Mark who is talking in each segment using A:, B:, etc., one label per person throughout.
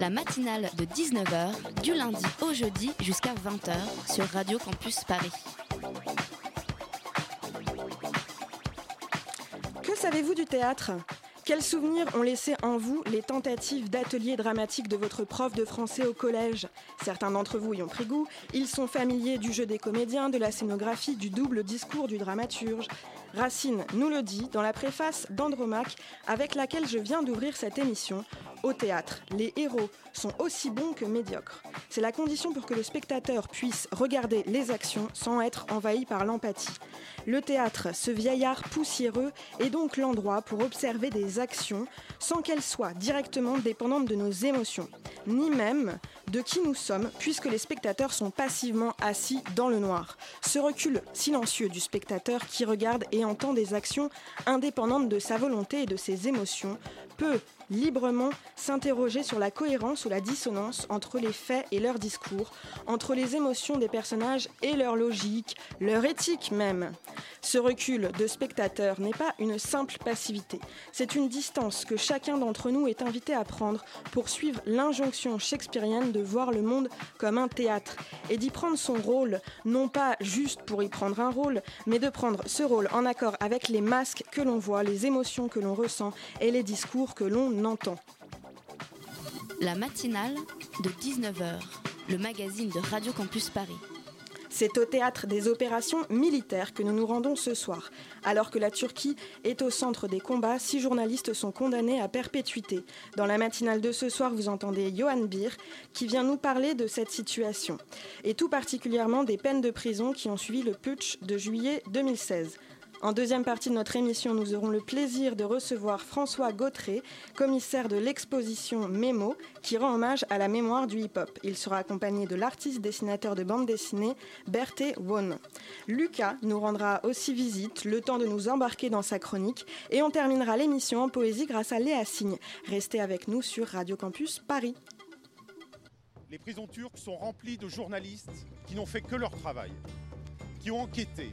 A: La matinale de 19h, du lundi au jeudi jusqu'à 20h sur Radio Campus Paris.
B: Que savez-vous du théâtre? Quels souvenirs ont laissé en vous les tentatives d'ateliers dramatiques de votre prof de français au collège? Certains d'entre vous y ont pris goût, ils sont familiers du jeu des comédiens, de la scénographie, du double discours du dramaturge. Racine nous le dit dans la préface d'Andromaque avec laquelle je viens d'ouvrir cette émission. Au théâtre, les héros sont aussi bons que médiocres. C'est la condition pour que le spectateur puisse regarder les actions sans être envahi par l'empathie. Le théâtre, ce vieillard poussiéreux, est donc l'endroit pour observer des actions sans qu'elles soient directement dépendantes de nos émotions, ni même de qui nous sommes, puisque les spectateurs sont passivement assis dans le noir. Ce recul silencieux du spectateur qui regarde entend des actions indépendantes de sa volonté et de ses émotions. Peut librement s'interroger sur la cohérence ou la dissonance entre les faits et leur discours, entre les émotions des personnages et leur logique, leur éthique même. Ce recul de spectateur n'est pas une simple passivité, c'est une distance que chacun d'entre nous est invité à prendre pour suivre l'injonction shakespearienne de voir le monde comme un théâtre et d'y prendre son rôle, non pas juste pour y prendre un rôle, mais de prendre ce rôle en accord avec les masques que l'on voit, les émotions que l'on ressent et les discours que l'on entend.
A: La matinale de 19h, le magazine de Radio Campus Paris.
B: C'est au théâtre des opérations militaires que nous nous rendons ce soir. Alors que la Turquie est au centre des combats, six journalistes sont condamnés à perpétuité. Dans la matinale de ce soir, vous entendez Johan Bir qui vient nous parler de cette situation. Et tout particulièrement des peines de prison qui ont suivi le putsch de juillet 2016. En deuxième partie de notre émission, nous aurons le plaisir de recevoir François Gautré, commissaire de l'exposition Mémo, qui rend hommage à la mémoire du hip-hop. Il sera accompagné de l'artiste dessinateur de bande dessinée Berthe Won. Lucas nous rendra aussi visite, le temps de nous embarquer dans sa chronique, et on terminera l'émission en poésie grâce à Léa Signe. Restez avec nous sur Radio Campus Paris.
C: Les prisons turques sont remplies de journalistes qui n'ont fait que leur travail, qui ont enquêté,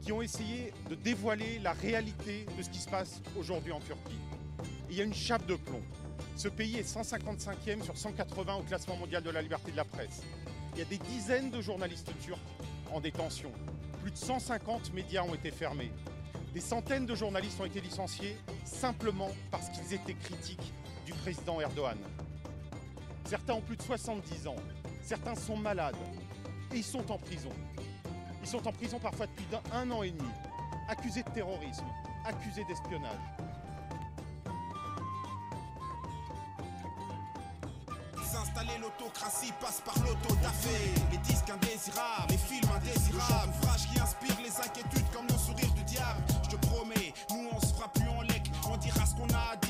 C: qui ont essayé de dévoiler la réalité de ce qui se passe aujourd'hui en Turquie. Il y a une chape de plomb. Ce pays est 155e sur 180 au classement mondial de la liberté de la presse. Il y a des dizaines de journalistes turcs en détention. Plus de 150 médias ont été fermés. Des centaines de journalistes ont été licenciés simplement parce qu'ils étaient critiques du président Erdogan. Certains ont plus de 70 ans, certains sont malades et ils sont en prison. Ils sont en prison parfois depuis un an et demi, accusés de terrorisme, accusés d'espionnage.
D: S'installer l'autocratie passe par l'autodafé. Les disques indésirables, les films indésirables. Ouvrage qui inspire les inquiétudes comme le sourire du diable. Je te promets, nous on se fera plus en lec. On dira ce qu'on a à dire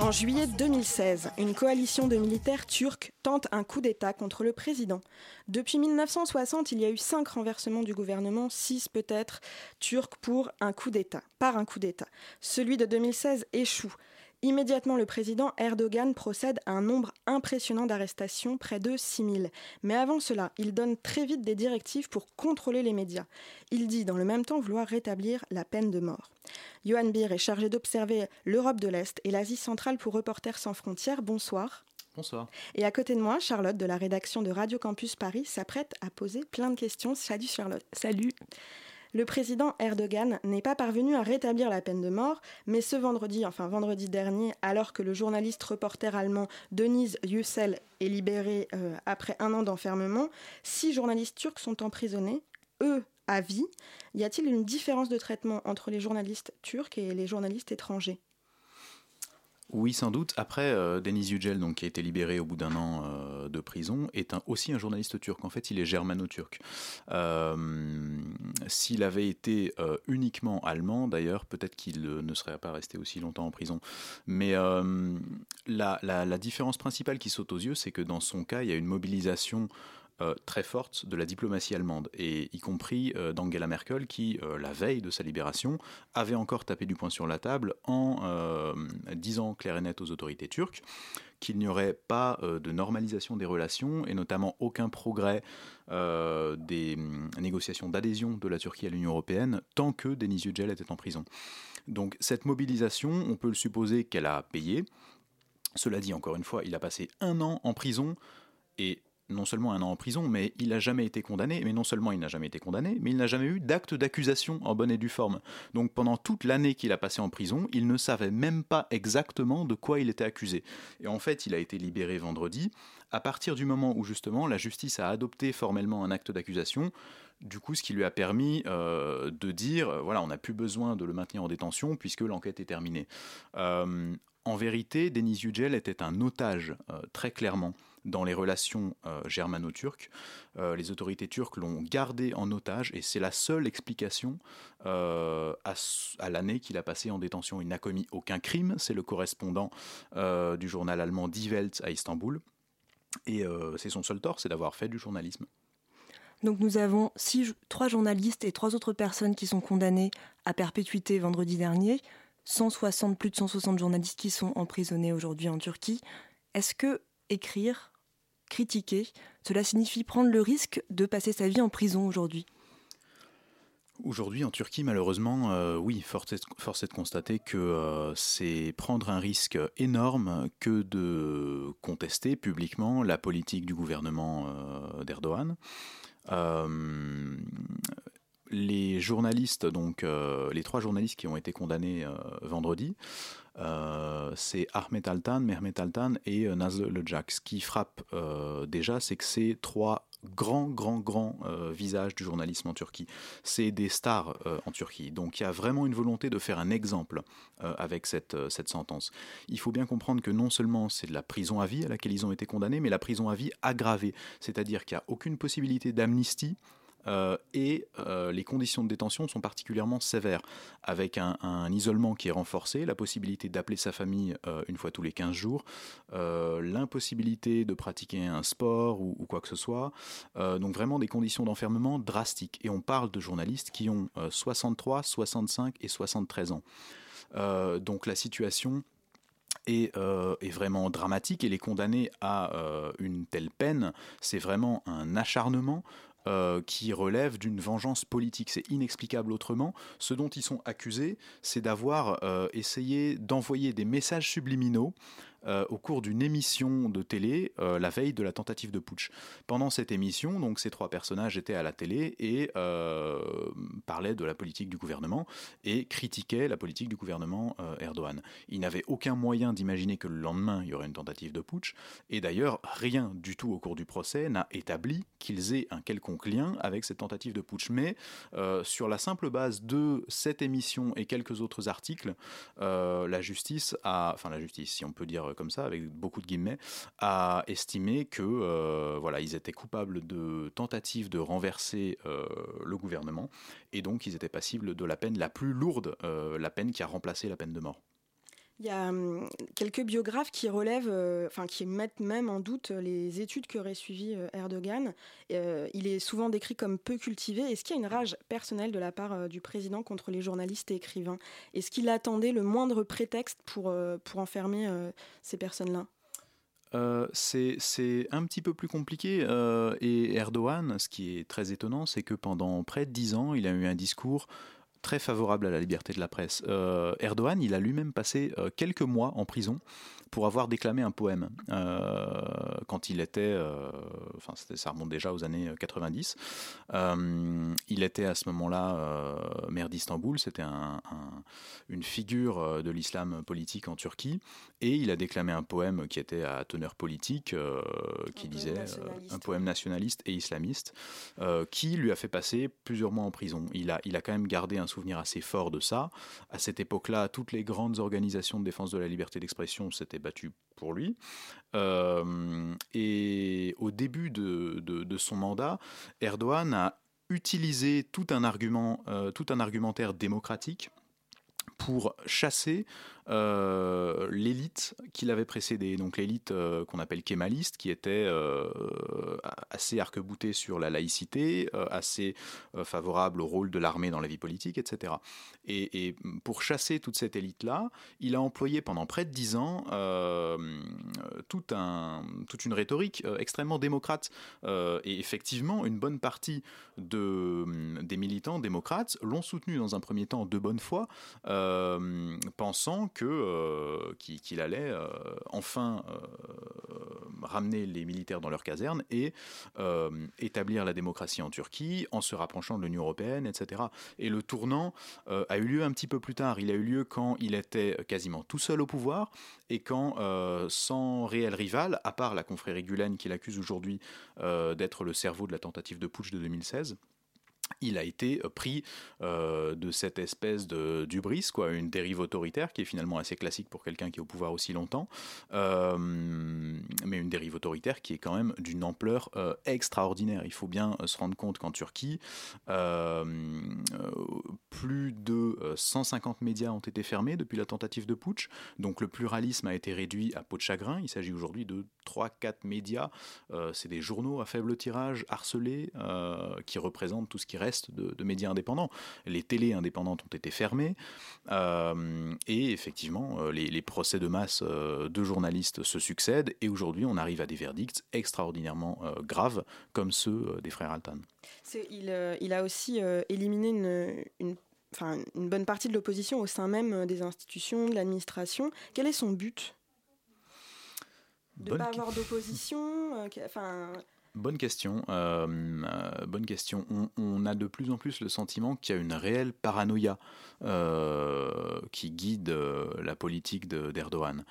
B: En juillet 2016, une coalition de militaires turcs tente un coup d'État contre le président. Depuis 1960, il y a eu cinq renversements du gouvernement, six peut-être turcs pour un coup d'État, par un coup d'État. Celui de 2016 échoue. Immédiatement, le président Erdogan procède à un nombre impressionnant d'arrestations, près de 6000. Mais avant cela, il donne très vite des directives pour contrôler les médias. Il dit dans le même temps vouloir rétablir la peine de mort. Johan Bir est chargé d'observer l'Europe de l'Est et l'Asie centrale pour Reporters sans frontières. Bonsoir.
E: Bonsoir.
B: Et à côté de moi, Charlotte de la rédaction de Radio Campus Paris s'apprête à poser plein de questions. Salut Charlotte.
E: Salut.
B: Le président Erdogan n'est pas parvenu à rétablir la peine de mort, mais ce vendredi, enfin vendredi dernier, alors que le journaliste reporter allemand Denise Yücel est libéré euh, après un an d'enfermement, six journalistes turcs sont emprisonnés, eux à vie. Y a-t-il une différence de traitement entre les journalistes turcs et les journalistes étrangers?
E: Oui, sans doute. Après, euh, Denis Yücel, donc, qui a été libéré au bout d'un an euh, de prison, est aussi un journaliste turc. En fait, il est germano-turc. Euh, S'il avait été euh, uniquement allemand, d'ailleurs, peut-être qu'il ne serait pas resté aussi longtemps en prison. Mais la- la différence principale qui saute aux yeux, c'est que dans son cas, il y a une mobilisation euh, très forte de la diplomatie allemande, et y compris euh, d'Angela Merkel, qui, euh, la veille de sa libération, avait encore tapé du poing sur la table en disant clair et net aux autorités turques qu'il n'y aurait pas de normalisation des relations, et notamment aucun progrès des hum, négociations d'adhésion de la Turquie à l'Union européenne, tant que Denis Yücel était en prison. Donc cette mobilisation, on peut le supposer qu'elle a payé. Cela dit, encore une fois, il a passé un an en prison, et non seulement un an en prison, mais il n'a jamais été condamné. Mais non seulement il n'a jamais été condamné, mais il n'a jamais eu d'acte d'accusation en bonne et due forme. Donc pendant toute l'année qu'il a passé en prison, il ne savait même pas exactement de quoi il était accusé. Et en fait, il a été libéré vendredi, à partir du moment où justement la justice a adopté formellement un acte d'accusation. Du coup, ce qui lui a permis euh, de dire, euh, voilà, on n'a plus besoin de le maintenir en détention puisque l'enquête est terminée. Euh, en vérité, Denis Yücel était un otage, très clairement, dans les relations euh, germano-turques. Euh, les autorités turques l'ont gardé en otage et c'est la seule explication euh, à, l'année qu'il a passé en détention. Il n'a commis aucun crime, c'est le correspondant du journal allemand Die Welt à Istanbul. Et c'est son seul tort, c'est d'avoir fait du journalisme.
F: Donc nous avons six, trois journalistes et trois autres personnes qui sont condamnées à perpétuité vendredi dernier. 160, plus de 160 journalistes qui sont emprisonnés aujourd'hui en Turquie. Est-ce que écrire, critiquer, cela signifie prendre le risque de passer sa vie en prison aujourd'hui
E: Aujourd'hui, en Turquie, malheureusement, euh, oui, force est, de constater que euh, c'est prendre un risque énorme que de contester publiquement la politique du gouvernement euh, d'Erdogan. Les journalistes, donc les trois journalistes qui ont été condamnés vendredi, euh, c'est Ahmet Altan, Mehmet Altan et euh, Nazlı Lecak. Ce qui frappe euh, déjà, c'est que c'est trois grands, grands, grands euh, visages du journalisme en Turquie. C'est des stars en Turquie. Donc il y a vraiment une volonté de faire un exemple avec cette, cette sentence. Il faut bien comprendre que non seulement c'est de la prison à vie à laquelle ils ont été condamnés, mais la prison à vie aggravée. C'est-à-dire qu'il n'y a aucune possibilité d'amnistie et euh, les conditions de détention sont particulièrement sévères, avec un, isolement qui est renforcé, la possibilité d'appeler sa famille euh, une fois tous les 15 jours, euh, l'impossibilité de pratiquer un sport ou, quoi que ce soit, Euh, donc vraiment des conditions d'enfermement drastiques. Et on parle de journalistes qui ont euh, 63, 65 et 73 ans. Euh, donc la situation est, euh, vraiment dramatique et les condamner à euh, une telle peine, c'est vraiment un acharnement euh, qui relève d'une vengeance politique. C'est inexplicable autrement. Ce dont ils sont accusés, c'est d'avoir euh, essayé d'envoyer des messages subliminaux euh, au cours d'une émission de télé euh, la veille de la tentative de putsch. Pendant cette émission, donc ces trois personnages étaient à la télé et euh, parlaient de la politique du gouvernement et critiquaient la politique du gouvernement Erdogan. Ils n'avaient aucun moyen d'imaginer que le lendemain il y aurait une tentative de putsch et d'ailleurs rien du tout au cours du procès n'a établi qu'ils aient un quelconque lien avec cette tentative de putsch. Mais sur la simple base de cette émission et quelques autres articles, la justice a, enfin la justice, si on peut dire comme ça, avec beaucoup de guillemets, a estimé que euh, voilà, ils étaient coupables de tentative de renverser euh, le gouvernement et donc ils étaient passibles de la peine la plus lourde, euh, la peine qui a remplacé la peine de mort.
B: Il y a hum, quelques biographes qui relèvent, euh, enfin qui mettent même en doute les études qu'aurait suivi euh, Erdogan. Euh, il est souvent décrit comme peu cultivé. Est-ce qu'il y a une rage personnelle de la part euh, du président contre les journalistes et écrivains? Est-ce qu'il attendait le moindre prétexte pour, euh, pour enfermer euh, ces personnes-là?
E: Euh, c'est un petit peu plus compliqué. euh, et Erdogan, ce qui est très étonnant, c'est que pendant près de dix ans, il a eu un discours très favorable à la liberté de la presse. Euh, Erdogan, il a lui-même passé euh, quelques mois en prison pour avoir déclamé un poème quand il était, enfin ça remonte déjà aux années 90. il était à ce moment-là maire d'Istanbul, c'était une figure de l'islam politique en Turquie, et il a déclamé un poème qui était à teneur politique, qui disait un poème nationaliste et islamiste, qui lui a fait passer plusieurs mois en prison. Il a, il a quand même gardé un souvenir assez fort de ça. À cette époque-là, toutes les grandes organisations de défense de la liberté d'expression s'étaient battues pour lui. Euh, et au début de, son mandat, Erdogan a utilisé tout un euh, tout un argumentaire démocratique pour chasser euh, l'élite qui l'avait précédé, donc l'élite euh, qu'on appelle kémaliste, qui était euh, assez arc-boutée sur la laïcité, assez favorable au rôle de l'armée dans la vie politique, etc. Et, pour chasser toute cette élite-là, il a employé pendant près de dix ans toute une rhétorique extrêmement démocrate. et effectivement, une bonne partie de, des militants démocrates l'ont soutenu dans un premier temps de bonne foi, pensant euh, qu'il allait euh, enfin euh, ramener les militaires dans leur caserne et établir la démocratie en Turquie en se rapprochant de l'Union européenne, etc. Et le tournant a eu lieu un petit peu plus tard. Il a eu lieu quand il était quasiment tout seul au pouvoir et quand, sans réel rival, à part la confrérie Gulen qu'il accuse aujourd'hui d'être le cerveau de la tentative de putsch de 2016, il a été euh, pris euh, de cette espèce de d'ubris, quoi, une dérive autoritaire qui est finalement assez classique pour quelqu'un qui est au pouvoir aussi longtemps, euh, mais une dérive autoritaire qui est quand même d'une ampleur extraordinaire. Il faut bien se rendre compte qu'en Turquie, plus de 150 médias ont été fermés depuis la tentative de putsch, donc le pluralisme a été réduit à peau de chagrin. Il s'agit aujourd'hui de 3-4 médias, c'est des journaux à faible tirage harcelés qui représentent tout ce qui reste de, médias indépendants. Les télés indépendantes ont été fermées euh, et effectivement, euh, les, procès de masse euh, de journalistes se succèdent et aujourd'hui, on arrive à des verdicts extraordinairement graves comme ceux des frères Altan.
B: Il, il, a aussi éliminé une, une Enfin, une bonne partie de l'opposition au sein même des institutions, de l'administration. Quel est son but? De ne pas avoir d'opposition enfin,
E: Bonne question. Euh, euh, bonne question. On, a de plus en plus le sentiment qu'il y a une réelle paranoïa euh, qui guide la politique d'Erdogan.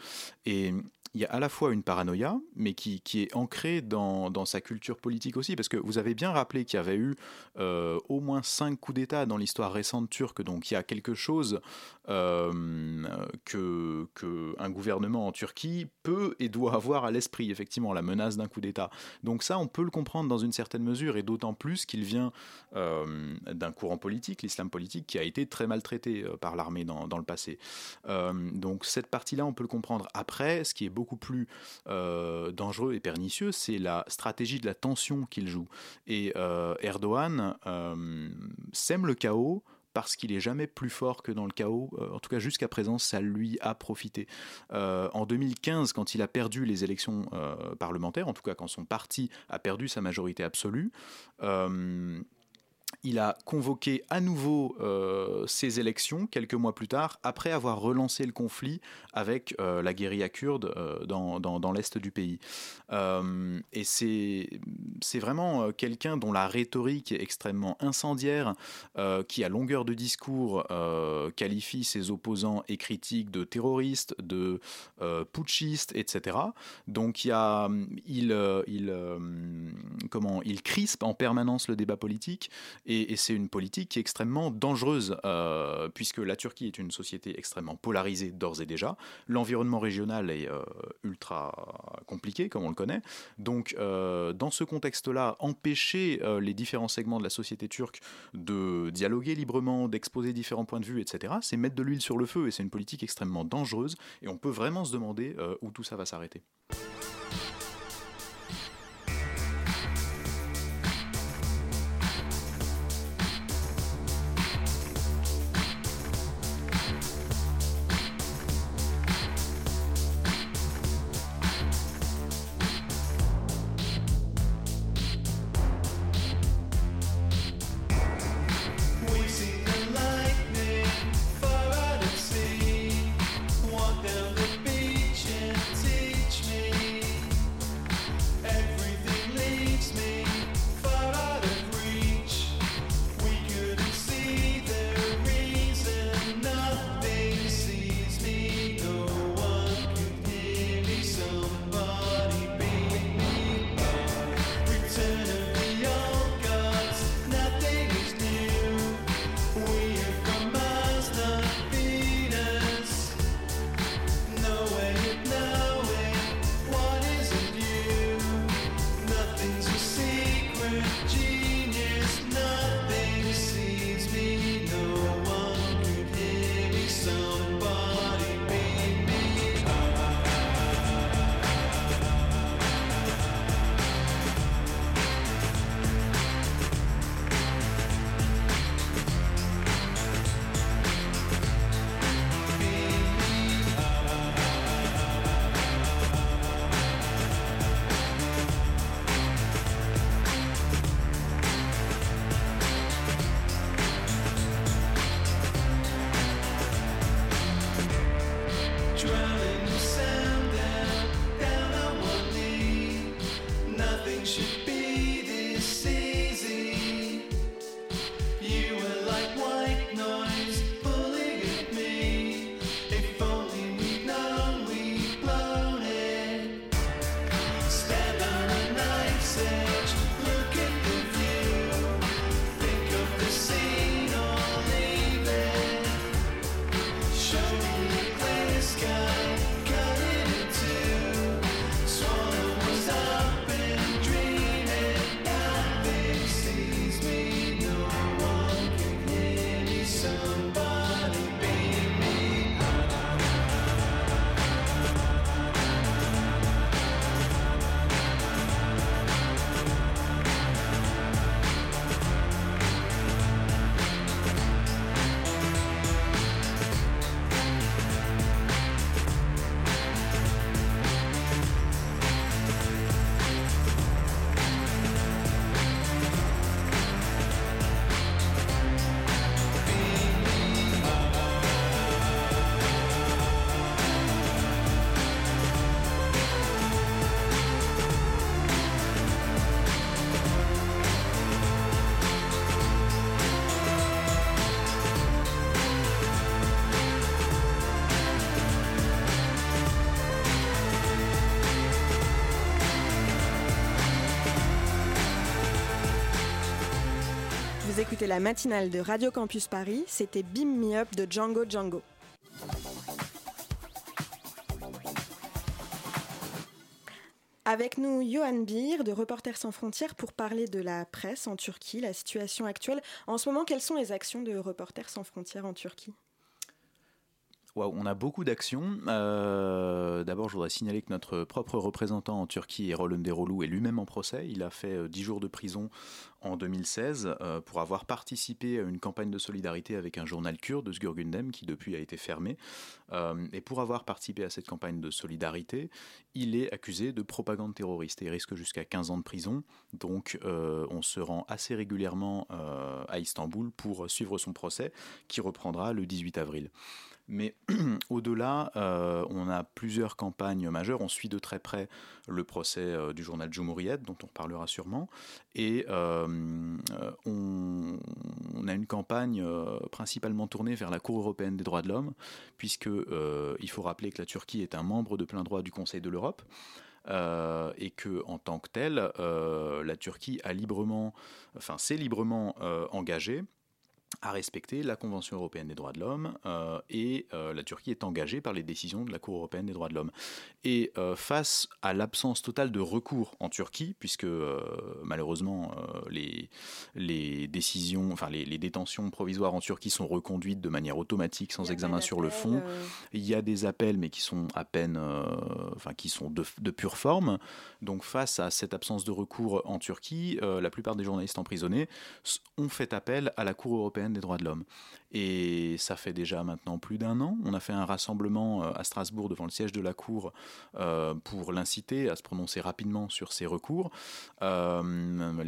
E: Et il y a à la fois une paranoïa, mais qui, est ancrée dans, sa culture politique aussi, parce que vous avez bien rappelé qu'il y avait eu au moins cinq coups d'État dans l'histoire récente turque, donc il y a quelque chose euh, que, que, un gouvernement en Turquie peut et doit avoir à l'esprit, effectivement, la menace d'un coup d'État. Donc ça, on peut le comprendre dans une certaine mesure, et d'autant plus qu'il vient euh, d'un courant politique, l'islam politique, qui a été très maltraité euh, par l'armée dans, dans, le passé. donc cette partie-là, on peut le comprendre. Après, ce qui est beaucoup plus dangereux et pernicieux, c'est la stratégie de la tension qu'il joue. Et Erdogan sème le chaos parce qu'il est jamais plus fort que dans le chaos. Euh, en tout cas, jusqu'à présent, ça lui a profité. Euh, en 2015, quand il a perdu les élections euh, parlementaires, en tout cas quand son parti a perdu sa majorité absolue, il a convoqué à nouveau euh, ces élections quelques mois plus tard, après avoir relancé le conflit avec euh, la guérilla kurde euh, dans, dans, l'est du pays. et c'est, vraiment quelqu'un dont la rhétorique est extrêmement incendiaire, qui à longueur de discours qualifie ses opposants et critiques de terroristes, de putschistes, etc. Donc il, a, il, il, comment, il crispe en permanence le débat politique et, c'est une politique qui est extrêmement dangereuse, euh, puisque la Turquie est une société extrêmement polarisée d'ores et déjà. L'environnement régional est euh, ultra compliqué, comme on le connaît. Donc, euh, dans ce contexte-là, empêcher les différents segments de la société turque de dialoguer librement, d'exposer différents points de vue, etc., c'est mettre de l'huile sur le feu, et c'est une politique extrêmement dangereuse, et on peut vraiment se demander où tout ça va s'arrêter.
B: Écoutez la matinale de Radio Campus Paris, c'était Beam Me Up de Django Django. Avec nous, Johan Bir de Reporters sans frontières pour parler de la presse en Turquie, la situation actuelle. En ce moment, quelles sont les actions de Reporters sans frontières en Turquie?
E: On a beaucoup d'actions. Euh, d'abord, je voudrais signaler que notre propre représentant en Turquie, Erol Önderoglu, est lui-même en procès. Il a fait 10 euh, jours de prison en 2016 euh, pour avoir participé à une campagne de solidarité avec un journal kurde, Sgurgundem, qui depuis a été fermé. et pour avoir participé à cette campagne de solidarité, il est accusé de propagande terroriste et risque jusqu'à 15 ans de prison. Donc, on se rend assez régulièrement à Istanbul pour suivre son procès, qui reprendra le 18 avril. Mais au-delà, euh, on a plusieurs campagnes majeures. On suit de très près le procès euh, du journal Cumhuriyet, dont on parlera sûrement. Et euh, on, a une campagne principalement tournée vers la Cour européenne des droits de l'homme, puisque il faut rappeler que la Turquie est un membre de plein droit du Conseil de l'Europe. et que en tant que telle, la Turquie a librement, enfin, s'est librement engagée à respecter la Convention européenne des droits de l'homme euh, et euh, la Turquie est engagée par les décisions de la Cour européenne des droits de l'homme. Et euh, face à l'absence totale de recours en Turquie, puisque malheureusement les, les décisions, enfin les, détentions provisoires en Turquie sont reconduites de manière automatique sans examen sur le fond, il y a des appels mais qui sont à peine, enfin qui sont de, de, pure forme. Donc face à cette absence de recours en Turquie, la plupart des journalistes emprisonnés ont fait appel à la Cour européenne des droits de l'homme. Et ça fait déjà maintenant plus d'un an. On a fait un rassemblement euh, à Strasbourg devant le siège de la Cour euh, pour l'inciter à se prononcer rapidement sur ces recours. Euh,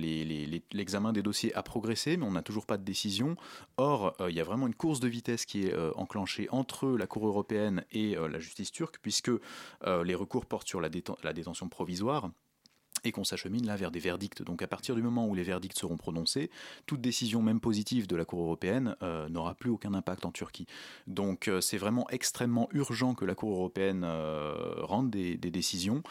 E: l'examen des dossiers a progressé, mais on n'a toujours pas de décision. Or, il y a vraiment une course de vitesse qui est enclenchée entre la Cour européenne et la justice turque, puisque les recours portent sur la détention provisoire et qu'on s'achemine là vers des verdicts. Donc à partir du moment où les verdicts seront prononcés, toute décision, même positive, de la Cour européenne euh, n'aura plus aucun impact en Turquie. Donc euh, c'est vraiment extrêmement urgent que la Cour européenne euh, rende des, décisions.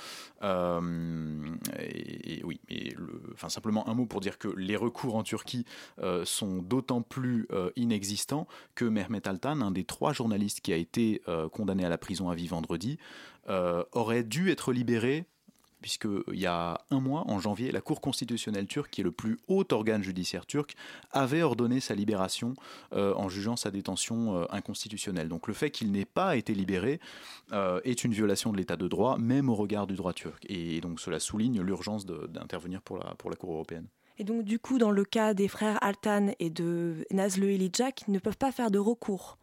E: Et, oui, le, enfin simplement un mot pour dire que les recours en Turquie sont d'autant plus inexistants que Mehmet Altan, un des trois journalistes qui a été condamné à la prison à vie vendredi, aurait dû être libéré puisqu'il y a un mois, en janvier, la Cour constitutionnelle turque, qui est le plus haut organe judiciaire turc, avait ordonné sa libération euh, en jugeant sa détention euh, inconstitutionnelle. Donc le fait qu'il n'ait pas été libéré euh, est une violation de l'état de droit, même au regard du droit turc. Et donc cela souligne l'urgence d'intervenir pour la, Cour européenne.
F: Et donc du coup, dans le cas des frères Altan et de Nazlı Ilicak, ils ne peuvent pas faire de recours.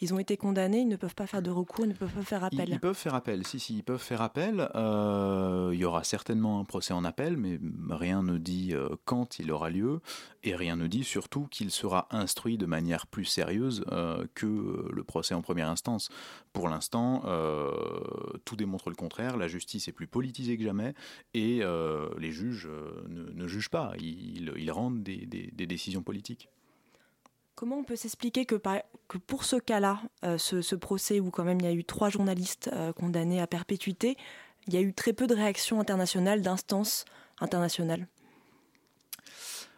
F: Ils ont été condamnés, ils ne peuvent pas faire de recours, ils ne peuvent pas faire appel.
E: Ils, peuvent faire appel, si, si, ils peuvent faire appel. Euh, il y aura certainement un procès en appel, mais rien ne dit euh, quand il aura lieu, et rien ne dit surtout qu'il sera instruit de manière plus sérieuse euh, que le procès en première instance. Pour l'instant, tout démontre le contraire, la justice est plus politisée que jamais, et les juges ne, jugent pas, ils, rendent des décisions politiques.
F: Comment on peut s'expliquer que, pour ce cas-là, euh, ce, procès où quand même il y a eu trois journalistes euh, condamnés à perpétuité, il y a eu très peu de réactions internationales, d'instances internationales?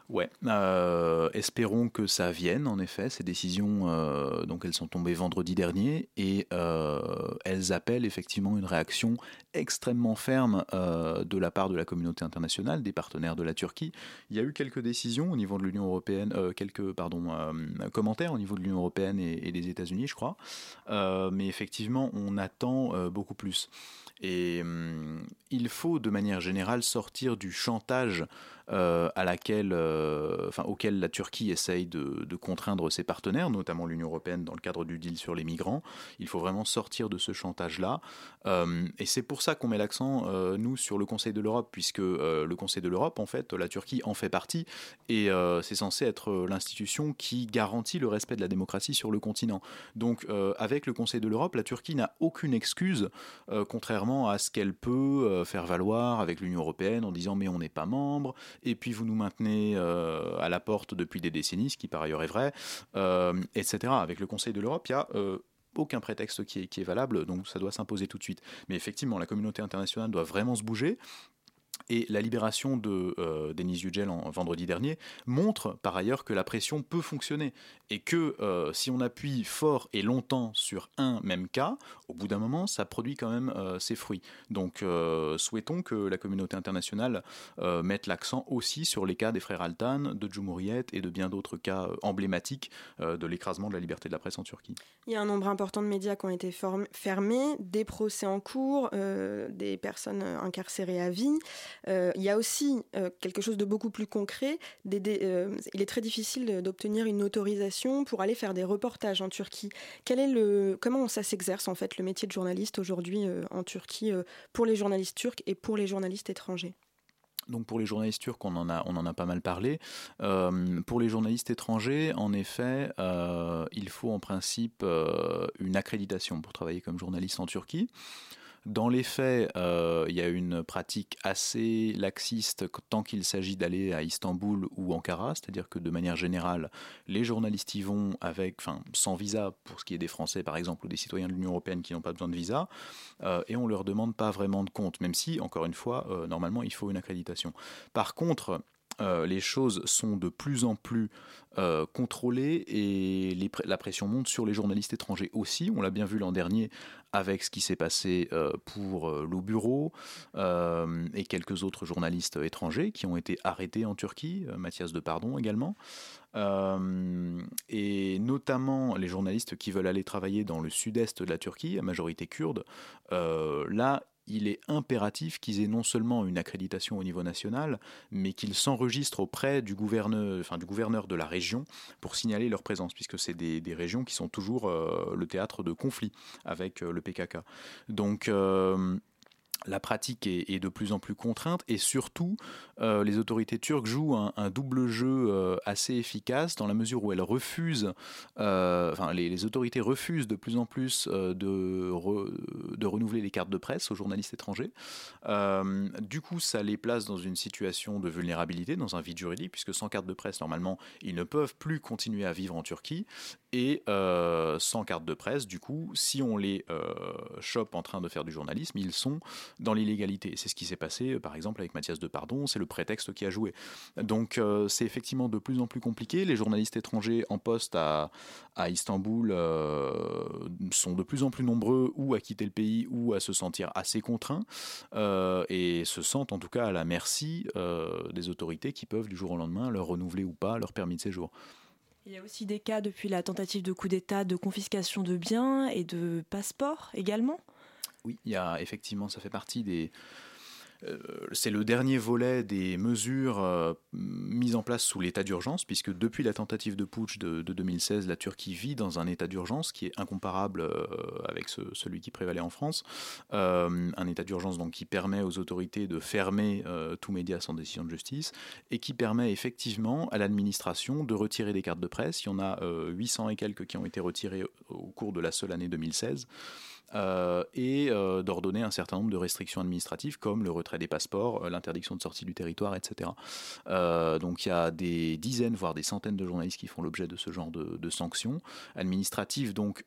E: Ouais, euh, espérons que ça vienne en effet. Ces décisions, euh, donc elles sont tombées vendredi dernier et euh, elles appellent effectivement une réaction extrêmement ferme de la part de la communauté internationale, des partenaires de la Turquie. Il y a eu quelques décisions au niveau de l'Union européenne, quelques pardon commentaires au niveau de l'Union européenne et, des États-Unis, je crois. mais effectivement, on attend beaucoup plus. Et hum, il faut de manière générale sortir du chantage à laquelle, euh, enfin, auquel la Turquie essaye de, contraindre ses partenaires, notamment l'Union européenne dans le cadre du deal sur les migrants. Il faut vraiment sortir de ce chantage-là. Euh, et c'est pour ça qu'on met l'accent, nous, sur le Conseil de l'Europe, puisque le Conseil de l'Europe, en fait, la Turquie en fait partie, et c'est censé être l'institution qui garantit le respect de la démocratie sur le continent. Donc, avec le Conseil de l'Europe, la Turquie n'a aucune excuse, contrairement à ce qu'elle peut faire valoir avec l'Union européenne en disant mais on n'est pas membre, et puis vous nous maintenez euh, à la porte depuis des décennies, ce qui par ailleurs est vrai, euh, etc. Avec le Conseil de l'Europe, il y a euh, aucun prétexte qui est, qui est, valable, donc ça doit s'imposer tout de suite. Mais effectivement, la communauté internationale doit vraiment se bouger. Et la libération de euh, Denis Yücel en vendredi dernier montre par ailleurs que la pression peut fonctionner et que euh, si on appuie fort et longtemps sur un même cas, au bout d'un moment, ça produit quand même euh, ses fruits. Donc souhaitons que la communauté internationale mette l'accent aussi sur les cas des frères Altan, de Cumhuriyet et de bien d'autres cas emblématiques de l'écrasement de la liberté de la presse en Turquie.
B: Il y a un nombre important de médias qui ont été fermés, des procès en cours, des personnes incarcérées à vie. Euh, il y a aussi euh, quelque chose de beaucoup plus concret. Euh, il est très difficile d'obtenir une autorisation pour aller faire des reportages en Turquie. Comment ça s'exerce en fait le métier de journaliste aujourd'hui en Turquie pour les journalistes turcs et pour les journalistes étrangers?
E: Donc pour les journalistes turcs, on en a, on en a pas mal parlé. pour les journalistes étrangers, en effet, il faut en principe une accréditation pour travailler comme journaliste en Turquie. Dans les faits, euh, il y a une pratique assez laxiste tant qu'il s'agit d'aller à Istanbul ou Ankara, c'est-à-dire que de manière générale, les journalistes y vont avec, enfin, sans visa pour ce qui est des Français par exemple ou des citoyens de l'Union européenne qui n'ont pas besoin de visa, euh, et on leur demande pas vraiment de compte, même si, encore une fois, euh, normalement il faut une accréditation. Par contre, les choses sont de plus en plus euh, contrôlée et la pression monte sur les journalistes étrangers aussi. On l'a bien vu l'an dernier avec ce qui s'est passé euh, pour euh, le bureau et quelques autres journalistes étrangers qui ont été arrêtés en Turquie, Mathias de Pardon également. et notamment les journalistes qui veulent aller travailler dans le sud-est de la Turquie, à majorité kurde, là, il est impératif qu'ils aient non seulement une accréditation au niveau national, mais qu'ils s'enregistrent auprès du gouverneur, enfin, du gouverneur de la région pour signaler leur présence, puisque c'est des, régions qui sont toujours euh, le théâtre de conflits avec euh, le PKK. Donc euh, la pratique est, de plus en plus contrainte et surtout euh, les autorités turques jouent un, double jeu euh, assez efficace dans la mesure où elles refusent, euh, enfin les, autorités refusent de plus en plus de, de renouveler les cartes de presse aux journalistes étrangers. du coup, ça les place dans une situation de vulnérabilité, dans un vide juridique, puisque sans carte de presse, normalement, ils ne peuvent plus continuer à vivre en Turquie et sans carte de presse, du coup, si on les chope en train de faire du journalisme, ils sont dans l'illégalité. C'est ce qui s'est passé, euh, par exemple, avec Mathias de Pardon, c'est le prétexte qui a joué. Donc euh, c'est effectivement de plus en plus compliqué. Les journalistes étrangers en poste à, à Istanbul euh, sont de plus en plus nombreux ou à quitter le pays ou à se sentir assez contraints et se sentent en tout cas à la merci des autorités qui peuvent du jour au lendemain leur renouveler ou pas leur permis de séjour.
F: Il y a aussi des cas depuis la tentative de coup d'État de confiscation de biens et de passeports également
E: oui, il y a effectivement, ça fait partie des, euh, c'est le dernier volet des mesures euh, mises en place sous l'état d'urgence, puisque depuis la tentative de putsch de, 2016, la Turquie vit dans un état d'urgence qui est incomparable euh, avec celui qui prévalait en France. un état d'urgence donc qui permet aux autorités de fermer tout média sans décision de justice et qui permet effectivement à l'administration de retirer des cartes de presse. Il y en a 800 et quelques qui ont été retirées au cours de la seule année 2016. Euh, et euh, d'ordonner un certain nombre de restrictions administratives comme le retrait des passeports, euh, l'interdiction de sortie du territoire, etc. donc il y a des dizaines, voire des centaines de journalistes qui font l'objet de ce genre de, sanctions administratives, donc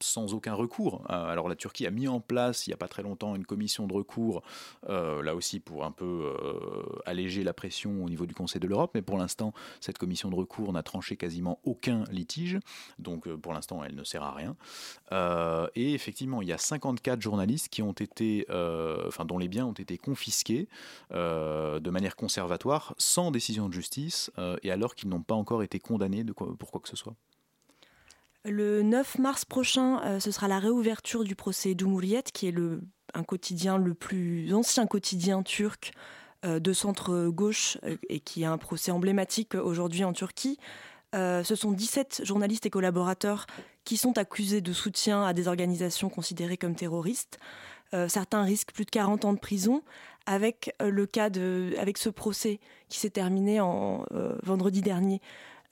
E: sans aucun recours. alors la Turquie a mis en place il n'y a pas très longtemps une commission de recours, là aussi pour un peu alléger la pression au niveau du Conseil de l'Europe, mais pour l'instant cette commission de recours n'a tranché quasiment aucun litige, donc pour l'instant elle ne sert à rien. et effectivement il y a 54 journalistes qui ont été, euh, dont les biens ont été confisqués euh, de manière conservatoire, sans décision de justice, euh, et alors qu'ils n'ont pas encore été condamnés pour quoi que ce soit.
F: Le 9 mars prochain, ce sera la réouverture du procès Cumhuriyet, qui est le, un quotidien, le plus ancien quotidien turc de centre gauche et qui est un procès emblématique aujourd'hui en Turquie. Ce sont 17 journalistes et collaborateurs qui sont accusés de soutien à des organisations considérées comme terroristes. Euh, certains risquent plus de 40 ans de prison, avec euh, le cas de, avec ce procès qui s'est terminé en euh, vendredi dernier.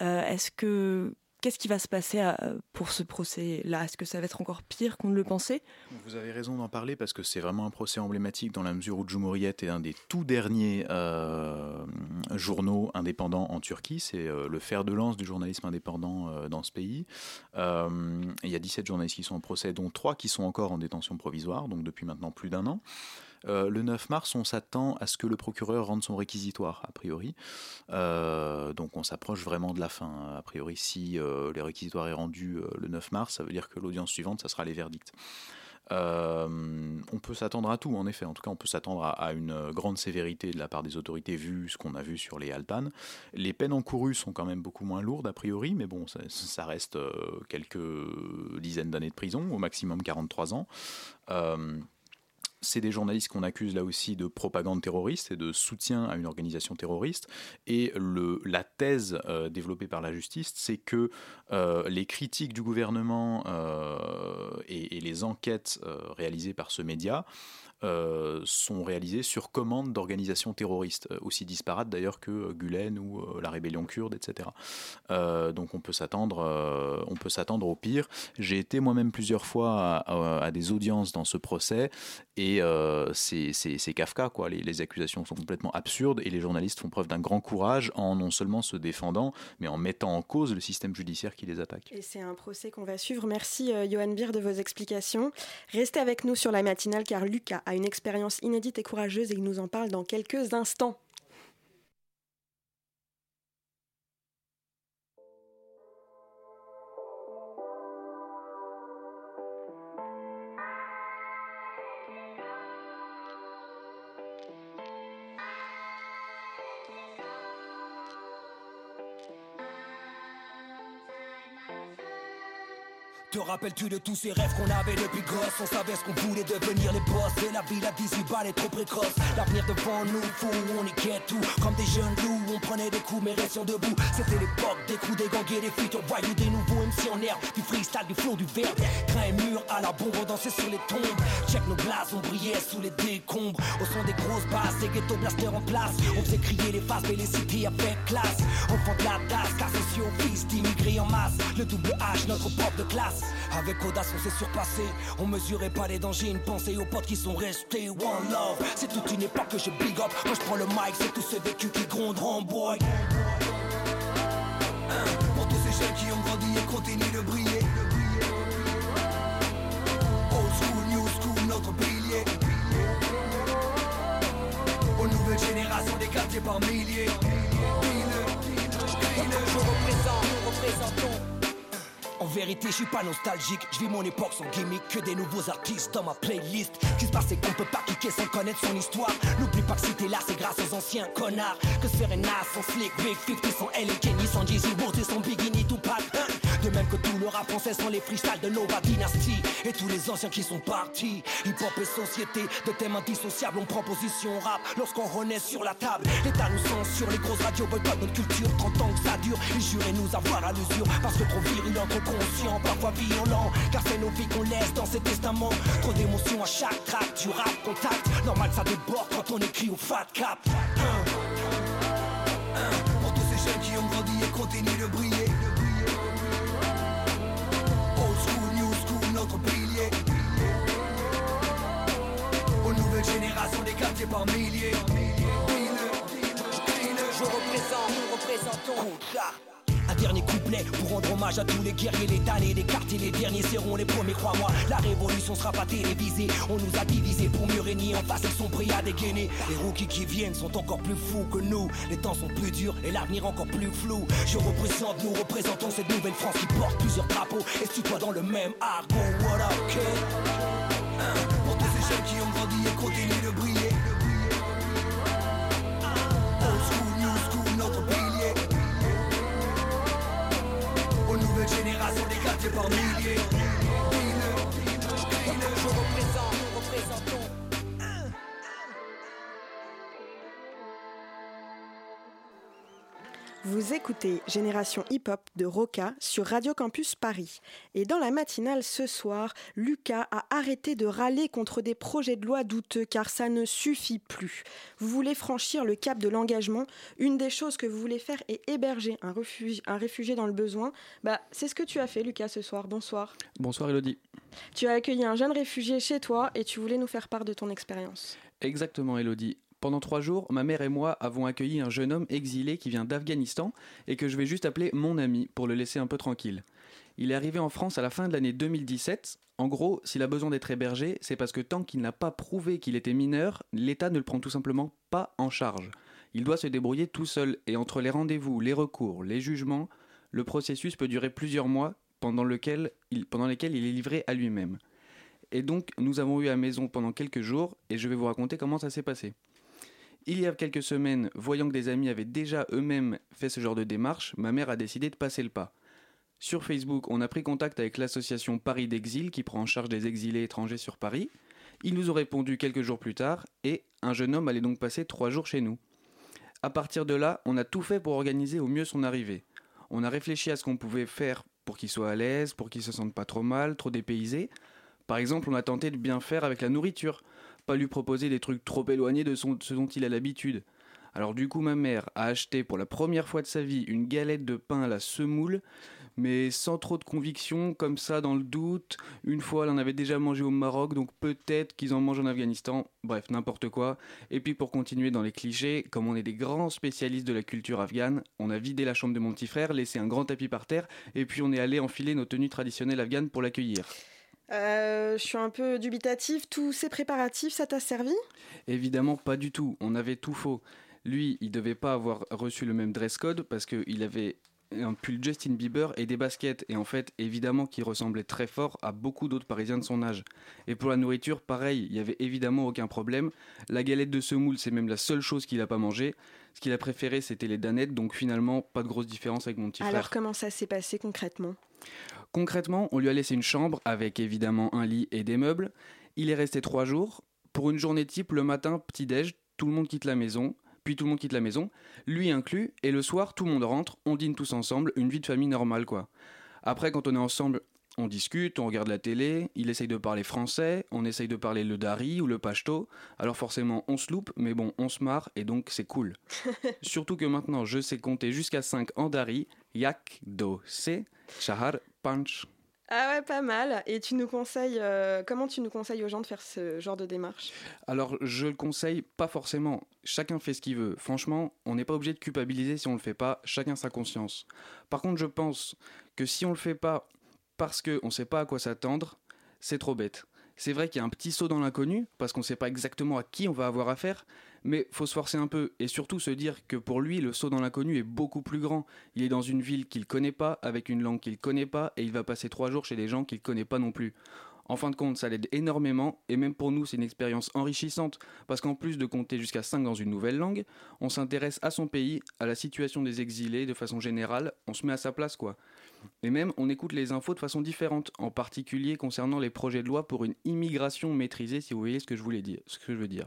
F: Est-ce que Qu'est-ce qui va se passer euh, pour ce procès-là? Est-ce que ça va être encore pire qu'on ne le pensait?
E: Vous avez raison d'en parler parce que c'est vraiment un procès emblématique dans la mesure où Cumhuriyet est un des tout derniers euh, journaux indépendants en Turquie. C'est euh, le fer de lance du journalisme indépendant dans ce pays. il y a 17 journalistes qui sont en procès, dont 3 qui sont encore en détention provisoire, donc depuis maintenant plus d'un an. Euh, le 9 mars, on s'attend à ce que le procureur rende son réquisitoire, a priori. Euh, donc on s'approche vraiment de la fin. A priori, si euh, le réquisitoire est rendu le 9 mars, ça veut dire que l'audience suivante, ça sera les verdicts. on peut s'attendre à tout, en effet. En tout cas, on peut s'attendre à, une grande sévérité de la part des autorités, vu ce qu'on a vu sur les Altan. Les peines encourues sont quand même beaucoup moins lourdes, a priori, mais bon, ça, reste quelques dizaines d'années de prison, au maximum 43 ans c'est des journalistes qu'on accuse là aussi de propagande terroriste et de soutien à une organisation terroriste. Et le, la thèse euh, développée par la justice, c'est que euh, les critiques du gouvernement euh, et, les enquêtes réalisées par ce média euh, sont réalisés sur commande d'organisations terroristes, euh, aussi disparates d'ailleurs que euh, Gulen ou la rébellion kurde, etc. donc on peut s'attendre, on peut s'attendre au pire. J'ai été moi-même plusieurs fois à, des audiences dans ce procès et c'est Kafka quoi. Les, les, accusations sont complètement absurdes et les journalistes font preuve d'un grand courage en non seulement se défendant, mais en mettant en cause le système judiciaire qui les attaque.
B: Et c'est un procès qu'on va suivre. Merci Johan Beer de vos explications. Restez avec nous sur la matinale car Lucas une expérience inédite et courageuse et il nous en parle dans quelques instants.
G: Rappelles-tu de tous ces rêves qu'on avait depuis gosse On savait ce qu'on voulait devenir les boss. Et la vie, la 18 balles est trop précoce. L'avenir devant nous, fou, on y quête tout. Comme des jeunes loups, on prenait des coups mais restions debout. C'était l'époque des coups, des gangs et des futurs voyous Des nouveaux MC en herbe, du freestyle, du flow, du verbe. Crains et mur à la bombe, on dansait sur les tombes. Check nos glaces, on brillait sous les décombres. Au son des grosses basses, des ghetto blasters en place. On faisait crier les faces mais les cités avec classe. Enfant de la tasse, car c'est fils d'immigrés en masse. Le double H, notre propre de classe avec audace, on s'est surpassé. On mesurait pas les dangers, une pensée aux potes qui sont restés. One love, c'est toute une époque que je big up. Moi je prends le mic, c'est tous ces vécus qui gronderont, boy. Hein, pour tous ces jeunes qui ont grandi et continuent de briller. Old school, new school, notre pilier. Aux nouvelles générations des quartiers par milliers. Vérité, je suis pas nostalgique, je vis mon époque sans gimmick, que des nouveaux artistes dans ma playlist. Qui se passe, c'est qu'on peut pas cliquer sans connaître son histoire. N'oublie pas que si t'es là, c'est grâce aux anciens connards. Que se faire Nas sans Slick, Big 50 sans L et Kenny, sans Jay-Z, et sans Biggie, tout Tupac. Même que tout le rap français sont les freestyles de Nova Dynasty. Et tous les anciens qui sont partis. Hip-hop et société, de thèmes indissociables, on prend position rap lorsqu'on renaît sur la table. L'État nous censure, les grosses radios boycottent notre culture. 30 ans que ça dure, ils juraient nous avoir à l'usure. Parce que trop virulent, trop conscient, parfois violent. Car c'est nos vies qu'on laisse dans ces testaments. Trop d'émotions à chaque track, du rap contact. Normal, ça déborde quand on écrit au fat cap.
H: Pour tous ces jeunes qui ont grandi et continuent de briller. Générations décaptées par milliers.
G: Je représente, nous représentons. Un dernier couplet pour rendre hommage à tous les guerriers, les damnés, les quartiers, les derniers seront les premiers, crois-moi. La révolution sera pas télévisée, on nous a divisés pour mieux régner en face, ils sont prêts à dégainer. Les rookies qui viennent sont encore plus fous que nous, les temps sont plus durs et l'avenir encore plus flou. Je représente, nous représentons cette nouvelle France qui porte plusieurs drapeaux et se tutoie dans le même argot. What up, kid?
H: Qui ont grandi et continuent de briller. Old school, new school, notre pilier. Aux nouvelles générations décaptées par milliers.
B: Vous écoutez Génération Hip Hop de Roca sur Radio Campus Paris. Et dans la matinale ce soir, Lucas a arrêté de râler contre des projets de loi douteux car ça ne suffit plus. Vous voulez franchir le cap de l'engagement. Une des choses que vous voulez faire est héberger un, refugi- un réfugié dans le besoin. Bah, c'est ce que tu as fait, Lucas, ce soir. Bonsoir.
I: Bonsoir Elodie.
B: Tu as accueilli un jeune réfugié chez toi et tu voulais nous faire part de ton expérience.
I: Exactement Elodie. Pendant trois jours, ma mère et moi avons accueilli un jeune homme exilé qui vient d'Afghanistan et que je vais juste appeler mon ami pour le laisser un peu tranquille. Il est arrivé en France à la fin de l'année 2017. En gros, s'il a besoin d'être hébergé, c'est parce que tant qu'il n'a pas prouvé qu'il était mineur, l'État ne le prend tout simplement pas en charge. Il doit se débrouiller tout seul et entre les rendez-vous, les recours, les jugements, le processus peut durer plusieurs mois pendant, lesquels il est livré à lui-même. Et donc, nous avons eu à maison pendant quelques jours et je vais vous raconter comment ça s'est passé. Il y a quelques semaines, voyant que des amis avaient déjà eux-mêmes fait ce genre de démarche, ma mère a décidé de passer le pas. Sur Facebook, on a pris contact avec l'association Paris d'Exil qui prend en charge des exilés étrangers sur Paris. Ils nous ont répondu quelques jours plus tard et un jeune homme allait donc passer trois jours chez nous. À partir de là, on a tout fait pour organiser au mieux son arrivée. On a réfléchi à ce qu'on pouvait faire pour qu'il soit à l'aise, pour qu'il se sente pas trop mal, trop dépaysé. Par exemple, on a tenté de bien faire avec la nourriture, pas lui proposer des trucs trop éloignés de son- ce dont il a l'habitude. Alors du coup, ma mère a acheté pour la première fois de sa vie une galette de pain à la semoule, mais sans trop de conviction, comme ça dans le doute. Une fois, elle en avait déjà mangé au Maroc, donc peut-être qu'ils en mangent en Afghanistan. Bref, n'importe quoi. Et puis pour continuer dans les clichés, comme on est des grands spécialistes de la culture afghane, on a vidé la chambre de mon petit frère, laissé un grand tapis par terre, et puis on est allé enfiler nos tenues traditionnelles afghanes pour l'accueillir.
B: Euh, je suis un peu dubitatif. Tous ces préparatifs, ça t'a servi?
I: Évidemment, pas du tout. On avait tout faux. Lui, il devait pas avoir reçu le même dress code parce qu'il avait un pull Justin Bieber et des baskets. Et en fait, évidemment qu'il ressemblait très fort à beaucoup d'autres Parisiens de son âge. Et pour la nourriture, pareil, il y avait évidemment aucun problème. La galette de semoule, c'est même la seule chose qu'il a pas mangé. Ce qu'il a préféré, c'était les danettes. Donc finalement, pas de grosse différence avec mon petit frère.
B: Alors, comment ça s'est passé concrètement?
I: Concrètement, on lui a laissé une chambre avec évidemment un lit et des meubles. Il est resté trois jours. Pour une journée type, le matin, petit-déj, tout le monde quitte la maison, puis tout le monde quitte la maison, lui inclus, et le soir, tout le monde rentre, on dîne tous ensemble, une vie de famille normale quoi. Après, quand on est ensemble, on discute, on regarde la télé, il essaye de parler français, on essaye de parler le dari ou le pashto, alors forcément on se loupe, mais bon, on se marre et donc c'est cool. Surtout que maintenant je sais compter jusqu'à 5 en dari, yak, do, se, chahar, punch.
B: Ah ouais, pas mal. Et tu nous conseilles, euh, comment tu nous conseilles aux gens de faire ce genre de démarche?
I: Alors, je le conseille pas forcément. Chacun fait ce qu'il veut. Franchement, on n'est pas obligé de culpabiliser si on le fait pas. Chacun sa conscience. Par contre, je pense que si on le fait pas parce qu'on ne sait pas à quoi s'attendre, c'est trop bête. C'est vrai qu'il y a un petit saut dans l'inconnu, parce qu'on ne sait pas exactement à qui on va avoir affaire, mais faut se forcer un peu et surtout se dire que pour lui, le saut dans l'inconnu est beaucoup plus grand. Il est dans une ville qu'il connaît pas, avec une langue qu'il connaît pas, et il va passer trois jours chez des gens qu'il connaît pas non plus. En fin de compte, ça l'aide énormément, et même pour nous, c'est une expérience enrichissante, parce qu'en plus de compter jusqu'à 5 dans une nouvelle langue, on s'intéresse à son pays, à la situation des exilés de façon générale, on se met à sa place, quoi. Et même, on écoute les infos de façon différente, en particulier concernant les projets de loi pour une immigration maîtrisée, si vous voyez ce que je voulais dire, ce que je veux dire.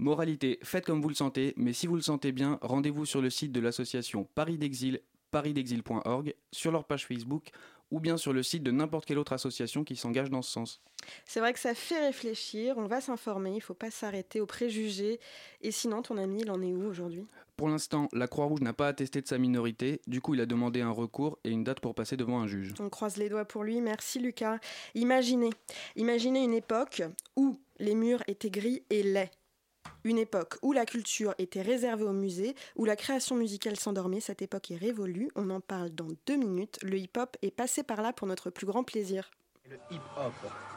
I: Moralité, faites comme vous le sentez, mais si vous le sentez bien, rendez-vous sur le site de l'association Paris d'Exil, parisdexil.org, sur leur page Facebook ou bien sur le site de n'importe quelle autre association qui s'engage dans ce sens.
B: C'est vrai que ça fait réfléchir, on va s'informer, il ne faut pas s'arrêter aux préjugés. Et sinon, ton ami, il en est où aujourd'hui?
I: Pour l'instant, la Croix-Rouge n'a pas attesté de sa minorité, du coup il a demandé un recours et une date pour passer devant un juge.
B: On croise les doigts pour lui, merci Lucas. Imaginez, imaginez une époque où les murs étaient gris et laids une époque où la culture était réservée au musée, où la création musicale s'endormait, cette époque est révolue, on en parle dans deux minutes, le hip-hop est passé par là pour notre plus grand plaisir.
J: Le hip-hop,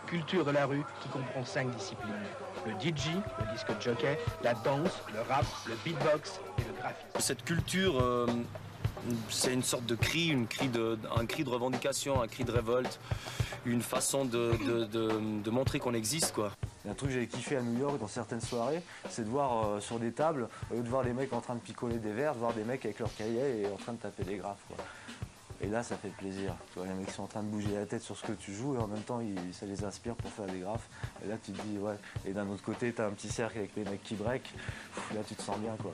J: culture de la rue qui comprend cinq disciplines. Le DJ, le disque jockey, la danse, le rap, le beatbox et le graphisme.
K: Cette culture, euh, c'est une sorte de cri, une cri de, un cri de revendication, un cri de révolte, une façon de, de, montrer qu'on existe. quoi.
L: un truc que j'avais kiffé à New York dans certaines soirées, c'est de voir euh, sur des tables, au lieu de voir des mecs en train de picoler des verres, de voir des mecs avec leur cahier et en train de taper des graphes. Et là, ça fait plaisir. Tu vois, les mecs sont en train de bouger la tête sur ce que tu joues et en même temps, ça les inspire pour faire des graphes. Et là, tu te dis, ouais. Et d'un autre côté, tu as un petit cercle avec les mecs qui break. Là, tu te sens bien, quoi.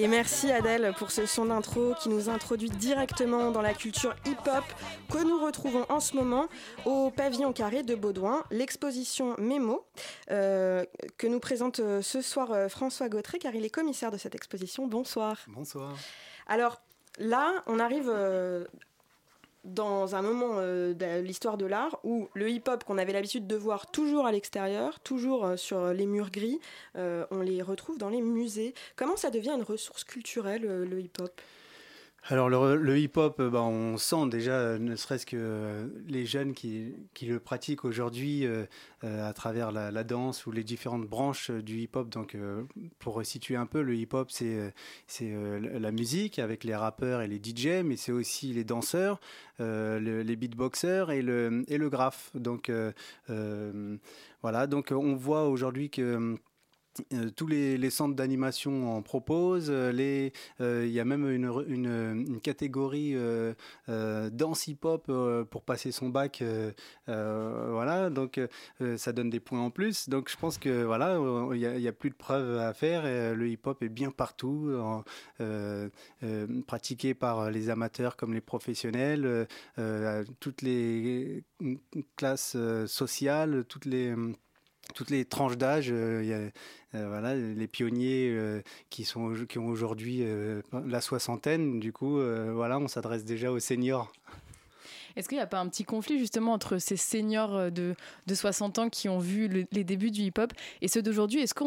B: Et merci Adèle pour ce son d'intro qui nous introduit directement dans la culture hip-hop que nous retrouvons en ce moment au pavillon carré de Baudouin, l'exposition Mémo euh, que nous présente euh, ce soir euh, François Gautret car il est commissaire de cette exposition. Bonsoir.
M: Bonsoir.
B: Alors là, on arrive dans un moment euh, de l'histoire de l'art où le hip-hop qu'on avait l'habitude de voir toujours à l'extérieur, toujours euh, sur les murs gris, euh, on les retrouve dans les musées. Comment ça devient une ressource culturelle, le hip-hop?
M: Alors le, hip-hop, bah, on sent déjà, ne serait-ce que les jeunes qui, le pratiquent aujourd'hui à travers la, danse ou les différentes branches du hip-hop. Donc pour situer un peu, le hip-hop c'est c'est la musique avec les rappeurs et les DJ, mais c'est aussi les danseurs, les beatboxers et le et le graphe. Donc voilà, donc on voit aujourd'hui que euh, tous les, centres d'animation en proposent. Euh, euh, il y a même une, catégorie danse hip-hop pour passer son bac. voilà, donc ça donne des points en plus. Donc je pense que voilà, il n'y a, plus de preuves à faire. Le hip-hop est bien partout, pratiqué par les amateurs comme les professionnels, toutes les classes sociales, toutes les toutes les tranches d'âge. Euh, euh, voilà, les pionniers euh, qui, sont, qui ont aujourd'hui la soixantaine. Du coup, voilà, on s'adresse déjà aux seniors.
N: Est-ce qu'il n'y a pas un petit conflit justement entre ces seniors de, de 60 ans qui ont vu les débuts du hip-hop et ceux d'aujourd'hui? Est-ce que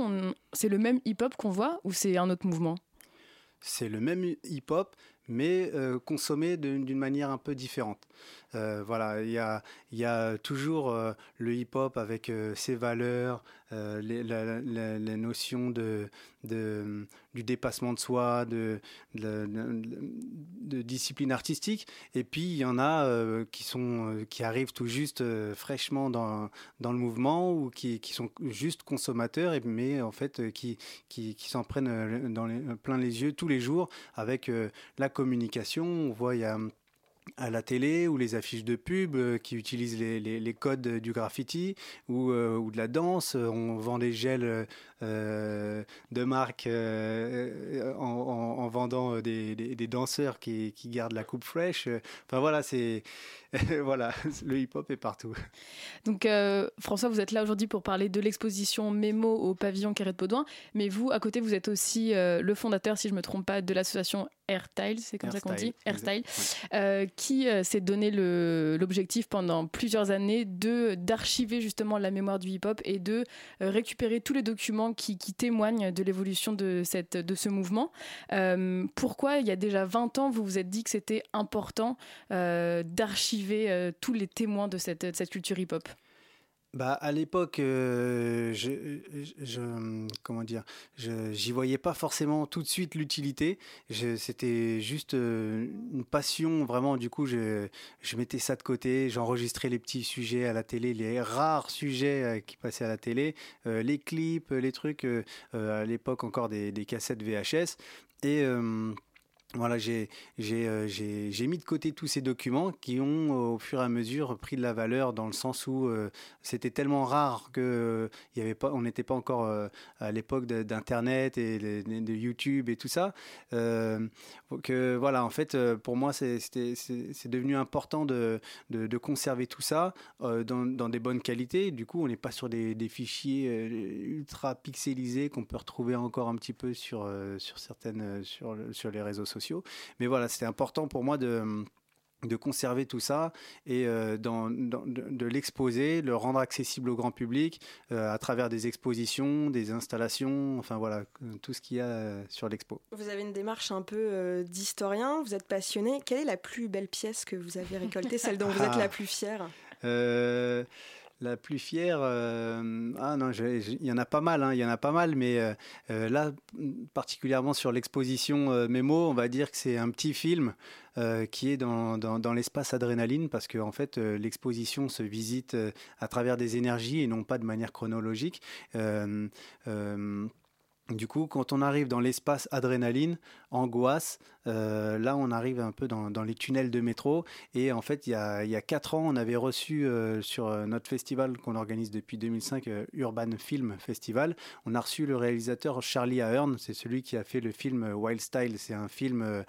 N: c'est le même hip-hop qu'on voit ou c'est un autre mouvement?
M: C'est le même hip-hop, mais consommé d'une manière un peu différente. Euh, voilà, il y a, y a toujours euh, le hip-hop avec euh, ses valeurs, les, la, notions de, du dépassement de soi, de, discipline artistique. Et puis il y en a qui, sont, qui arrivent tout juste fraîchement dans, dans le mouvement ou qui, qui sont juste consommateurs, mais en fait qui, qui, qui s'en prennent dans les, plein les yeux tous les jours avec la communication. On voit, il y a à la télé ou les affiches de pub euh, qui utilisent les, codes du graffiti ou, euh, ou, de la danse. On vend des gels euh, de marque en, vendant des, des, danseurs qui, qui, gardent la coupe fraîche. Enfin voilà, c'est voilà, le hip-hop est partout.
N: Donc François, vous êtes là aujourd'hui pour parler de l'exposition Mémo au pavillon Carré de Baudouin, mais vous, à côté, vous êtes aussi le fondateur, si je ne me trompe pas, de l'association Airstyle, c'est comme ça qu'on dit, Airstyle, euh, qui euh, s'est donné l'objectif pendant plusieurs années de d'archiver justement la mémoire du hip-hop et de euh, récupérer tous les documents qui, qui témoignent de l'évolution de, cette, de ce mouvement. pourquoi, il y a déjà 20 ans, vous vous êtes dit que c'était important d'archiver tous les témoins de cette, culture hip-hop
M: bah, à l'époque, euh, je, je, comment dire, j'y voyais pas forcément tout de suite l'utilité. C'était juste euh, une passion, vraiment. Du coup, je, mettais ça de côté. J'enregistrais les petits sujets à la télé, les rares sujets euh, qui passaient à la télé, les clips, les trucs. à l'époque encore des, des, cassettes VHS et voilà, j'ai euh, mis de côté tous ces documents qui ont, au fur et à mesure, pris de la valeur dans le sens où euh, c'était tellement rare que y avait pas, on n'était pas encore euh, à l'époque d'Internet et de, YouTube et tout ça. que voilà, en fait, pour moi, c'est devenu important de, de, de, conserver tout ça dans, dans, des bonnes qualités. Du coup, on n'est pas sur des, des fichiers ultra pixelisés qu'on peut retrouver encore un petit peu sur, sur certaines sur, sur les réseaux sociaux. Mais voilà, c'était important pour moi de de conserver tout ça et euh, dans, de, l'exposer, le rendre accessible au grand public euh, à travers des expositions, des installations, enfin voilà, tout ce qu'il y a euh, sur l'expo.
B: Vous avez une démarche un peu d'historien, vous êtes passionné. Quelle est la plus belle pièce que vous avez récoltée, celle dont vous êtes la plus fière?
M: La plus fière, euh, ah non, il y en a pas mal, hein, il y en a pas mal, mais euh, euh, là, particulièrement sur l'exposition Mémo, on va dire que c'est un petit film qui est dans, dans, l'espace adrénaline, parce que en fait, l'exposition se visite à travers des énergies et non pas de manière chronologique. Du coup, quand on arrive dans l'espace adrénaline, angoisse, euh, là on arrive un peu dans, les tunnels de métro. Et en fait, il y a, il quatre ans, on avait reçu euh, sur euh, notre festival qu'on organise depuis 2005, Urban Film Festival, on a reçu le réalisateur Charlie Ahern, c'est celui qui a fait le film Wild Style, c'est un film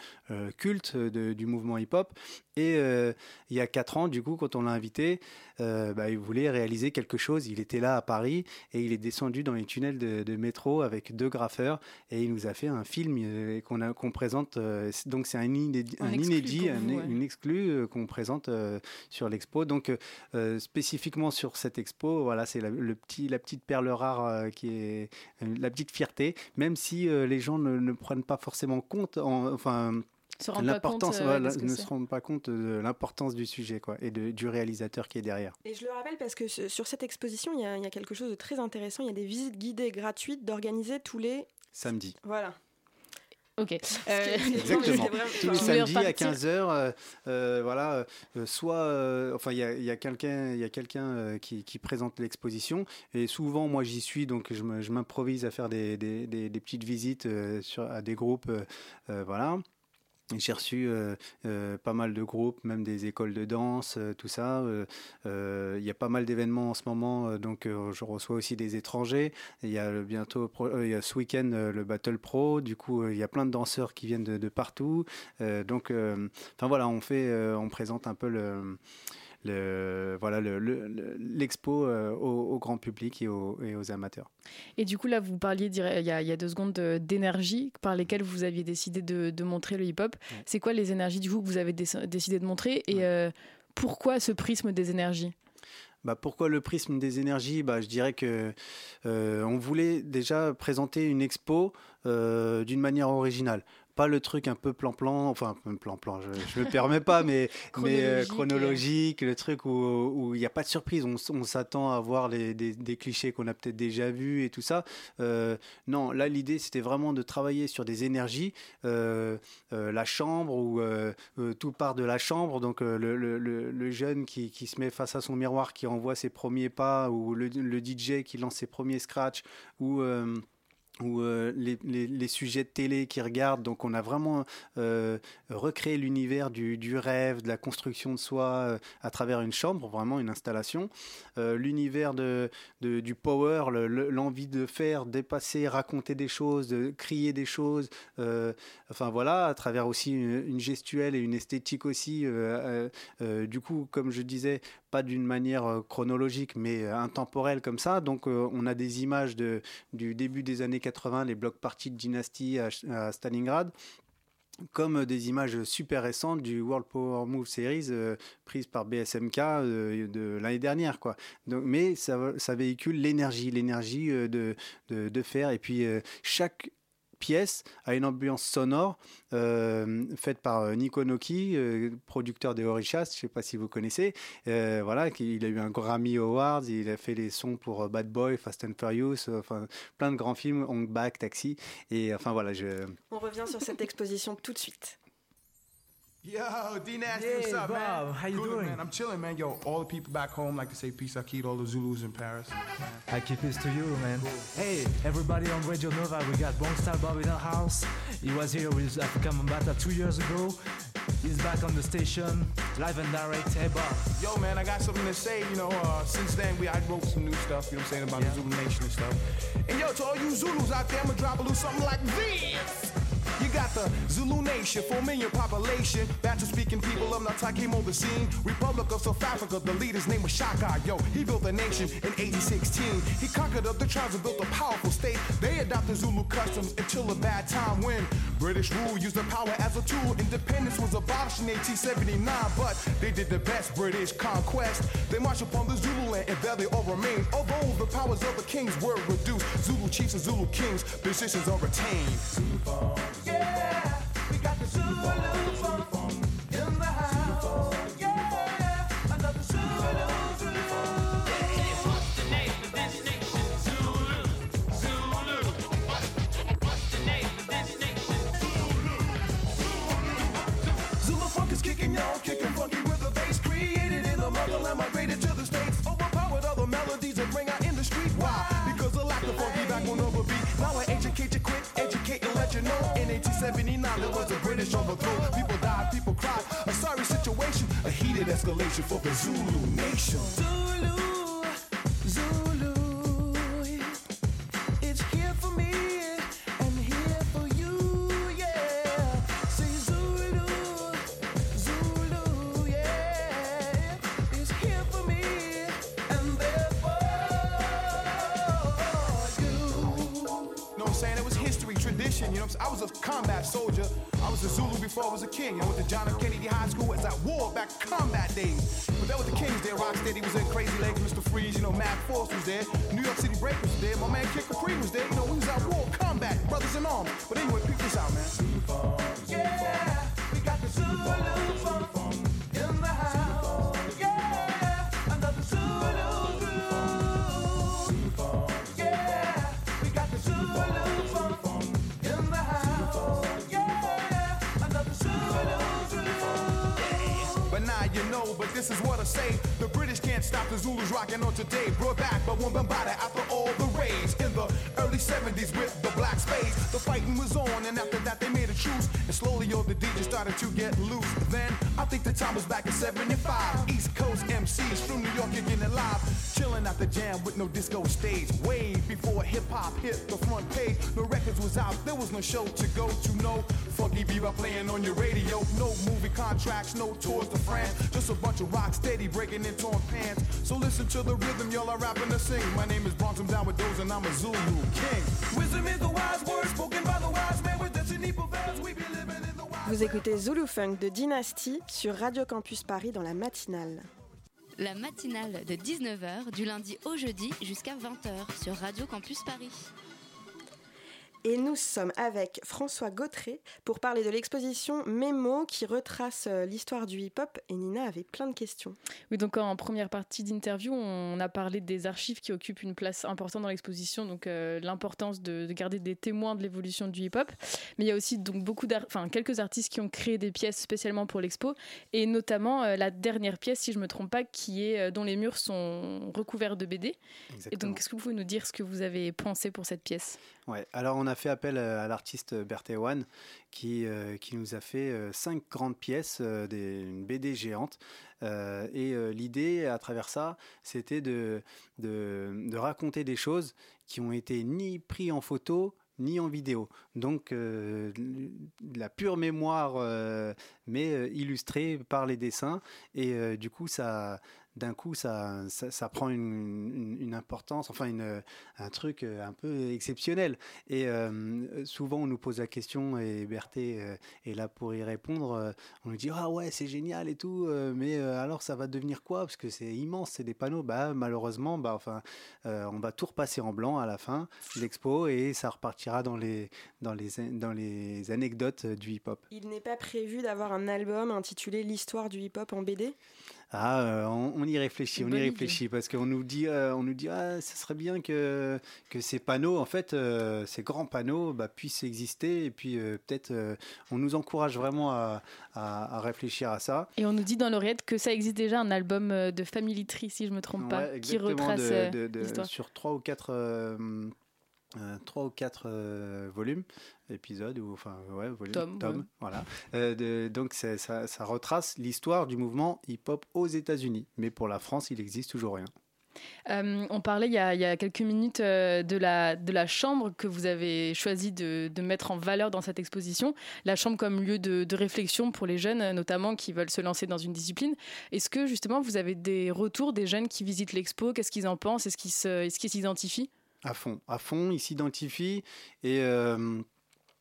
M: culte du mouvement hip-hop. Et il y a quatre ans, du coup, quand on l'a invité, bah, il voulait réaliser quelque chose. Il était là à Paris et il est descendu dans les tunnels de métro avec deux graffeurs et il nous a fait un film qu'on qu'on présente. Euh, donc c'est un, inédit, un inédit une exclue euh, qu'on présente euh, sur l'expo. Donc spécifiquement sur cette expo, voilà, c'est la, le petit, la petite perle rare qui est la petite fierté, même si les gens ne, prennent pas forcément compte, en, enfin l'importance ne se rendent pas compte de l'importance du sujet quoi et de, du réalisateur qui est derrière.
B: Et je le rappelle parce que sur cette exposition, il y, a, il y a quelque chose de très intéressant. Il y a des visites guidées gratuites d'organiser tous les
M: samedis.
B: Voilà.
N: Ok.
M: Euh, Exactement. Tous les samedis à 15h, euh, euh, voilà, soit, enfin, il y a, y a quelqu'un, il y a quelqu'un qui, qui, présente l'exposition, et souvent, moi, j'y suis, donc je m'improvise à faire des, des, des, des, petites visites sur, à des groupes, voilà. J'ai reçu euh, euh, pas mal de groupes, même des écoles de danse, euh, tout ça. Il y a pas mal d'événements en ce moment, donc je reçois aussi des étrangers. Il y a bientôt, il y a ce week-end le Battle Pro. Du coup, il y a plein de danseurs qui viennent de, de partout. donc, enfin voilà, on fait, on présente un peu le le, voilà l'expo euh, au, grand public et aux, et aux, amateurs.
N: Et du coup, là, vous parliez il y a, il y a deux secondes d'énergie par lesquelles vous aviez décidé de, de montrer le hip-hop. C'est quoi les énergies du coup que vous avez décidé de montrer et euh, pourquoi ce prisme des énergies?
M: Bah pourquoi le prisme des énergies? Bah, Je dirais que euh, on voulait déjà présenter une expo d'une manière originale pas le truc un peu plan-plan, enfin plan-plan, je, ne me permets pas, mais chronologique, mais, euh, chronologique le truc où il n'y a pas de surprise, on, s'attend à voir les, des, clichés qu'on a peut-être déjà vus et tout ça. Euh, non, là l'idée c'était vraiment de travailler sur des énergies, euh, la chambre où tout part de la chambre, donc le, le, le, jeune qui, qui, se met face à son miroir, qui envoie ses premiers pas, ou le, DJ qui lance ses premiers scratchs, ou ou euh, les, sujets de télé qui regardent. Donc on a vraiment euh, recréé l'univers du, rêve, de la construction de soi euh, à travers une chambre, vraiment une installation. L'univers de, du power, l'envie de faire, dépasser, raconter des choses, de crier des choses. enfin voilà, à travers aussi une, une, gestuelle et une esthétique aussi. du coup, comme je disais, pas d'une manière chronologique, mais intemporelle comme ça. Donc on a des images de, du début des années 80, les blocs parties de Dynasty à, Stalingrad comme des images super récentes du World Power Move Series euh, prise par BSMK euh, de l'année dernière quoi. Donc, mais ça, véhicule l'énergie, l'énergie euh, de, de, de, faire et puis chaque pièce a une ambiance sonore faite par Nico Noki, producteur des Orishas, je ne sais pas si vous connaissez. voilà, il a eu un Grammy Awards, il a fait les sons pour Bad Boy, Fast and Furious, enfin plein de grands films, Hong Bak, Taxi. Et enfin voilà, je.
B: On revient sur cette exposition tout de suite.
D: Yo, D Nasty, what's up, Bob, man? How you Good, doing? Man, I'm chilling, man. Yo, all the people back home like to say peace. I keep all the Zulus in Paris.
O: I keep peace to you, man. Hey, everybody on Radio Nova, we got Bonestar Bob in the house. He was here with Africa Mambata two years ago. He's back on the station, live and direct. Hey, Bob.
D: Yo, man, I got something to say. You know, uh, since then, we I wrote some new stuff. You know what I'm saying about yeah. the Zulu Nation and stuff. And yo, to all you Zulus out there, I'ma drop a little something like this. You got the Zulu Nation, 4 million population. Bantu speaking people of Natal came on the scene. Republic of South Africa, the leader's name was Shaka. Yo, he built a nation in 1816. He conquered the tribes and built a powerful state. They adopted Zulu customs until a bad time when British rule used the power as a tool. Independence was abolished in 1879, but they did the best British conquest. They marched upon the Zulu land and there they all remained. Although the powers of the kings were reduced, Zulu chiefs and Zulu kings positions are retained. Yeah, we Yeah. 1879 there was a British overthrow. People died, people cried. A sorry situation, a heated escalation for the Zulu nation. Was a king. I went to John F. Kennedy High School as at war back combat days. But that was the Kings there. Rocksteady was in Crazy Legs, Mr. Freeze, you know, Mac Force was there. New York City Break was there. My man Kid Capri was there. You know, we was at war, combat, brothers in arms. But anyway, peep this out, man. The Zulus rocking on today. Brought back by one Bambada after all the raids. In the early 70s with the black space. the fighting was on, and after that they made a truce. And slowly all the DJs started to get loose. Then I think the time was back in 75. East Coast MCs from New York kicking it live. Chilling at the jam with no disco stage. Way before hip hop hit the front page. No records was out, there was no show to go to. No funky bebop playing on your radio. No movie contracts, no tours to France. Just a bunch of rock steady breaking in torn pants. So listen to the rhythm, y'all are rapping to sing. My name is Bronx, I'm down with those, and I'm a Zulu king. Wisdom is the wise words spoken by the wise man with destiny prevails. We be living in the
B: Vous écoutez Zulu Funk de Dynasty sur Radio Campus Paris dans la matinale.
A: La matinale de 19h du lundi au jeudi jusqu'à 20h sur Radio Campus Paris.
B: Et nous sommes avec François Gautré pour parler de l'exposition Mémo qui retrace euh, l'histoire du hip-hop. Et Nina avait plein de questions.
N: Oui, donc en première partie d'interview, on a parlé des archives qui occupent une place importante dans l'exposition, donc euh, l'importance de, garder des témoins de l'évolution du hip-hop. Mais il y a aussi donc beaucoup enfin quelques artistes qui ont créé des pièces spécialement pour l'expo, et notamment euh, la dernière pièce, si je me trompe pas, qui est dont les murs sont recouverts de BD. Et donc, est-ce que vous pouvez nous dire ce que vous avez pensé pour cette pièce?
M: Ouais, alors on a fait appel à l'artiste Berthéwan qui, euh, qui nous a fait euh, cinq grandes pièces, euh, une BD géante. et l'idée à travers ça, c'était de, de, raconter des choses qui ont été ni pris en photo, ni en vidéo. Donc la pure mémoire, mais illustrée par les dessins. Et du coup, ça, d'un coup, ça, ça, prend une, une, importance, enfin une, un truc un peu exceptionnel. Et souvent, on nous pose la question, et Berthé est là pour y répondre. on nous dit ah ouais, c'est génial et tout, mais alors ça va devenir quoi? Parce que c'est immense, c'est des panneaux. Bah malheureusement, bah enfin, on va tout repasser en blanc à la fin de l'expo et ça repartira dans les dans les dans les anecdotes du hip-hop.
B: Il n'est pas prévu d'avoir un album intitulé L'histoire du hip-hop en BD
M: ah, euh, on, y réfléchit, on y réfléchit parce qu'on nous dit, euh, on nous dit, ah, ça serait bien que que ces panneaux, en fait, euh, ces grands panneaux, bah, puissent exister et puis peut-être, on nous encourage vraiment à, à, réfléchir à ça.
N: Et on nous dit dans l'oreillette que ça existe déjà un album de Family Tree, si je me trompe pas, qui retrace l'histoire.
M: sur trois ou quatre euh, trois ou quatre euh, volumes, épisodes, ou enfin, ouais, volumes,
N: Tom,
M: voilà. Euh, donc ça, ça, retrace l'histoire du mouvement hip-hop aux États-Unis. Mais pour la France, il n'existe toujours rien.
N: on parlait il y, a, il y, a, quelques minutes de, la, de la chambre que vous avez choisi de, de, mettre en valeur dans cette exposition, la chambre comme lieu de, de, réflexion pour les jeunes notamment qui veulent se lancer dans une discipline. Est-ce que justement vous avez des retours des jeunes qui visitent l'expo? Qu'est-ce qu'ils en pensent? Est-ce qu'ils s'identifient?
M: À fond, à fond, ils s'identifient et euh,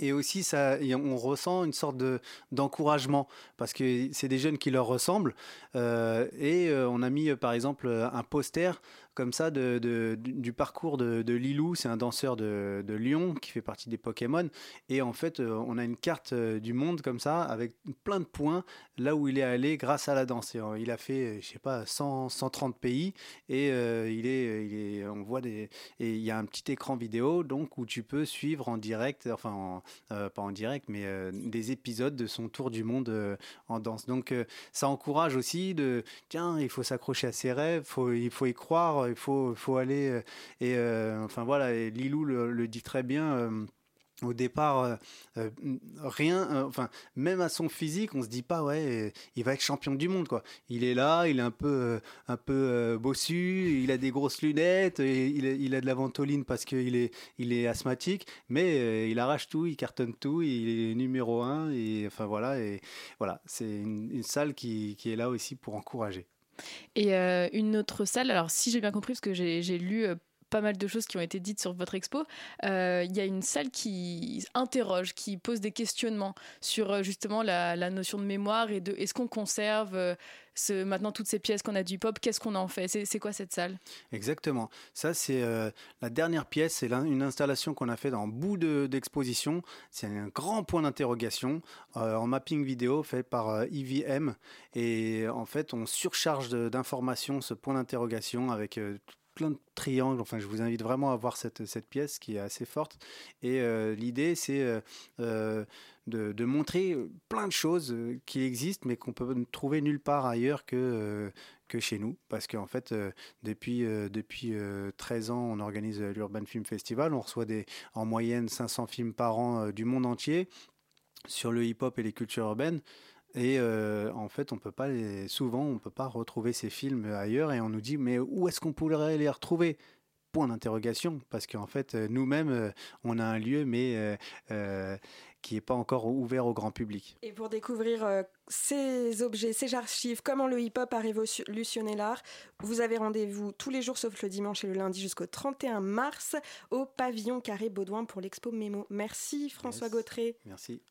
M: et aussi, ça, on ressent une sorte de, d'encouragement parce que c'est des jeunes qui leur ressemblent. Euh, et euh, on a mis, par exemple, un poster comme ça de, du parcours de, Lilou. C'est un danseur de, Lyon qui fait partie des Pokémon. Et en fait, euh, on a une carte du monde comme ça avec plein de points là où il est allé grâce à la danse. Il a fait, je sais pas, 130 pays et il est, on voit des, et il y a un petit écran vidéo donc où tu peux suivre en direct, enfin pas en direct, mais des épisodes de son tour du monde en danse. Donc ça encourage aussi de, tiens, il faut s'accrocher à ses rêves, faut, il faut y croire il faut, faut aller. Euh, et euh, enfin voilà, Lilou le, dit très bien euh, au départ, rien, enfin, même à son physique, on se dit pas, ouais, il va être champion du monde, quoi. Il est là, il est un peu, un peu bossu, il a des grosses lunettes, il, a de la ventoline parce qu'il est, il est asthmatique, mais il arrache tout, il cartonne tout, il est numéro un, et enfin voilà, et voilà, c'est une, salle qui, qui est là aussi pour encourager.
N: Et euh, une autre salle, alors si j'ai bien compris, parce que j'ai lu euh, pas mal de choses qui ont été dites sur votre expo. Euh, il y a une salle qui interroge, qui pose des questionnements sur justement la, notion de mémoire et de est-ce qu'on conserve ce, maintenant toutes ces pièces qu'on a du hip-hop, qu'est-ce qu'on en fait? C'est quoi cette salle?
M: Exactement. Ça, c'est la dernière pièce. C'est une installation qu'on a fait dans bout d'exposition. c'est un grand point d'interrogation en mapping vidéo fait par IVM. Et en fait, on surcharge d'informations ce point d'interrogation avec plein de triangles. Enfin, je vous invite vraiment à voir cette, cette pièce qui est assez forte. Et euh, l'idée, c'est euh, euh, de, de, montrer plein de choses qui existent, mais qu'on peut trouver nulle part ailleurs que, que chez nous. Parce qu'en fait, depuis, depuis 13 ans, on organise l'Urban Film Festival. On reçoit des, en moyenne 500 films par an du monde entier sur le hip-hop et les cultures urbaines. Et euh, en fait, on peut pas les, souvent, on peut pas retrouver ces films ailleurs et on nous dit mais où est-ce qu'on pourrait les retrouver? Point d'interrogation, parce qu'en fait, euh, nous-mêmes, euh, on a un lieu, mais qui n'est pas encore ouvert au grand public.
B: Et pour découvrir ces objets, ces archives, comment le hip-hop a révolutionné l'art, vous avez rendez-vous tous les jours sauf le dimanche et le lundi jusqu'au 31 mars au pavillon Carré Baudouin pour l'expo Mémo. Merci François Gautré.
M: Merci.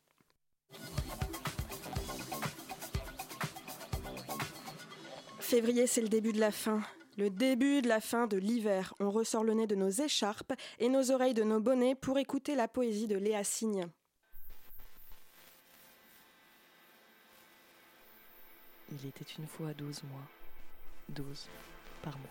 B: Février, c'est le début de la fin. Le début de la fin de l'hiver. On ressort le nez de nos écharpes et nos oreilles de nos bonnets pour écouter la poésie de Léa Signe.
P: Il était une fois douze mois. Douze par mois.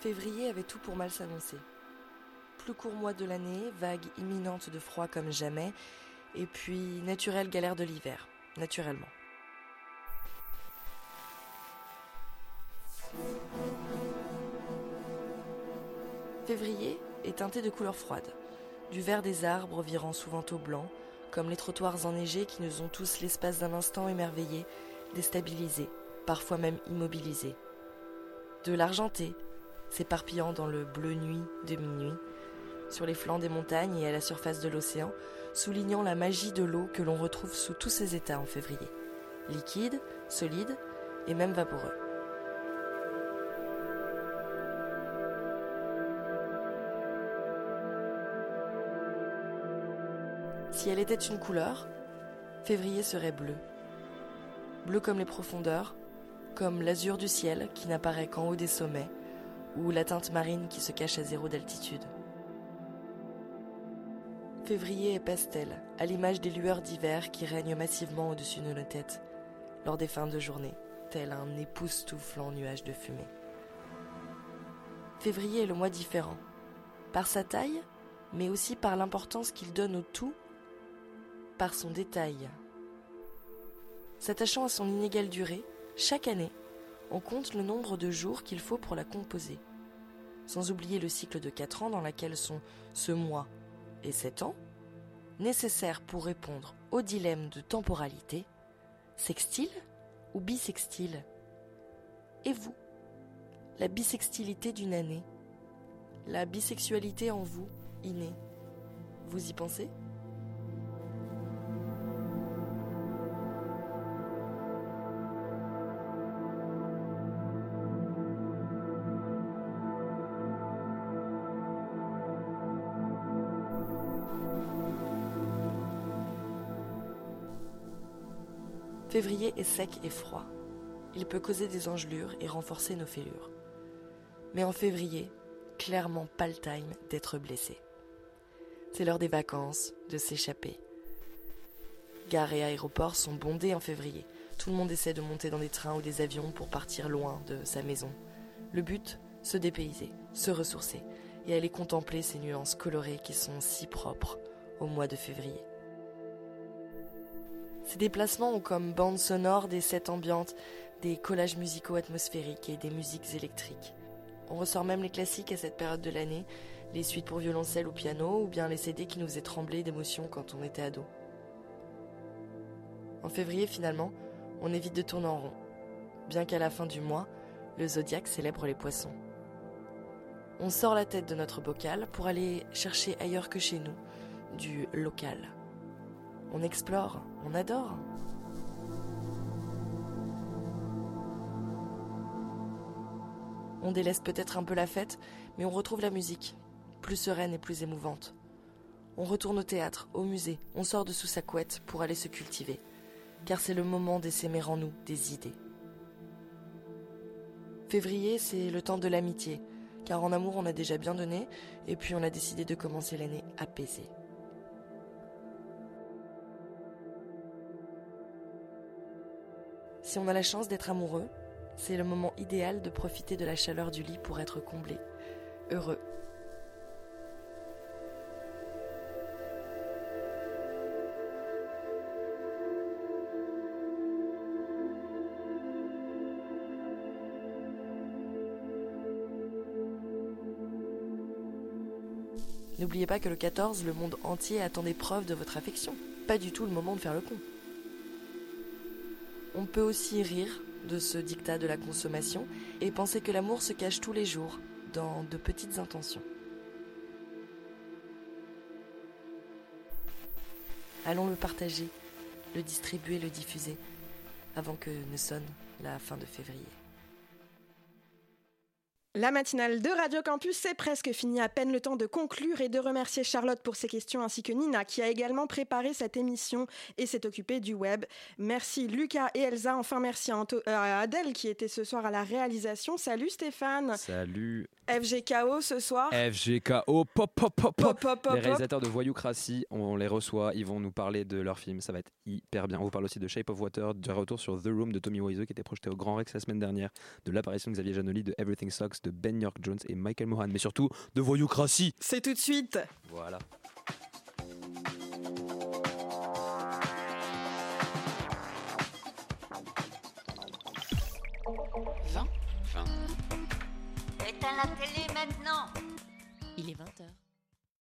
P: Février avait tout pour mal s'annoncer plus court mois de l'année, vague imminente de froid comme jamais, et puis naturelle galère de l'hiver, naturellement. Février est teinté de couleurs froides, du vert des arbres virant souvent au blanc, comme les trottoirs enneigés qui nous ont tous l'espace d'un instant émerveillés, déstabilisés, parfois même immobilisés. De l'argenté, s'éparpillant dans le bleu nuit de minuit, sur les flancs des montagnes et à la surface de l'océan, soulignant la magie de l'eau que l'on retrouve sous tous ses états en février. Liquide, solide et même vaporeux. Si elle était une couleur, février serait bleu. Bleu comme les profondeurs, comme l'azur du ciel qui n'apparaît qu'en haut des sommets, ou la teinte marine qui se cache à zéro d'altitude. Février est pastel, à l'image des lueurs d'hiver qui règnent massivement au-dessus de nos têtes, lors des fins de journée, tel un époustouflant nuage de fumée. Février est le mois différent, par sa taille, mais aussi par l'importance qu'il donne au tout, par son détail. S'attachant à son inégale durée, chaque année, on compte le nombre de jours qu'il faut pour la composer, sans oublier le cycle de 4 ans dans lequel sont ce mois et 7 ans, nécessaires pour répondre au dilemme de temporalité, sextile ou bisextile? Et vous La bisextilité d'une année La bisexualité en vous, innée Vous y pensez? Sec et froid. Il peut causer des engelures et renforcer nos fêlures. Mais en février, clairement pas le time d'être blessé. C'est l'heure des vacances, de s'échapper. Gares et aéroports sont bondés en février. Tout le monde essaie de monter dans des trains ou des avions pour partir loin de sa maison. Le but, se dépayser, se ressourcer et aller contempler ces nuances colorées qui sont si propres au mois de février. Ces déplacements ont comme bande sonore des sets ambiantes, des collages musicaux atmosphériques et des musiques électriques. On ressort même les classiques à cette période de l'année, les suites pour violoncelle ou piano, ou bien les CD qui nous faisaient trembler d'émotion quand on était ado. En février, finalement, on évite de tourner en rond, bien qu'à la fin du mois, le zodiaque célèbre les poissons. On sort la tête de notre bocal pour aller chercher ailleurs que chez nous, du local. On explore, on adore. On délaisse peut-être un peu la fête, mais on retrouve la musique, plus sereine et plus émouvante. On retourne au théâtre, au musée, on sort de sous sa couette pour aller se cultiver, car c'est le moment d'essaimer en nous des idées. Février, c'est le temps de l'amitié, car en amour on a déjà bien donné, et puis on a décidé de commencer l'année apaisée. Si on a la chance d'être amoureux, c'est le moment idéal de profiter de la chaleur du lit pour être comblé, heureux. N'oubliez pas que le 14, le monde entier attend des preuves de votre affection. Pas du tout le moment de faire le con. On peut aussi rire de ce dictat de la consommation et penser que l'amour se cache tous les jours dans de petites intentions. Allons le partager, le distribuer, le diffuser, avant que ne sonne la fin de février.
B: La matinale de Radio Campus, c'est presque fini. À peine le temps de conclure et de remercier Charlotte pour ses questions ainsi que Nina qui a également préparé cette émission et s'est occupée du web. Merci Lucas et Elsa. Enfin, merci à, Adèle qui était ce soir à la réalisation. Salut Stéphane.
Q: Salut.
B: FGKO ce soir.
Q: FGKO, pop, pop, pop, pop. pop, les réalisateurs de Voyoucratie, on les reçoit. Ils vont nous parler de leur film. Ça va être hyper bien. On vous parle aussi de Shape of Water, du retour sur The Room de Tommy Wiseau qui était projeté au Grand Rex la semaine dernière, de l'apparition de Xavier Janoli, de Everything Sucks de Ben York Jones et Michael Mohan, mais surtout de Voyoucratie.
B: C'est tout de suite.
Q: Voilà.
A: Il est 20h.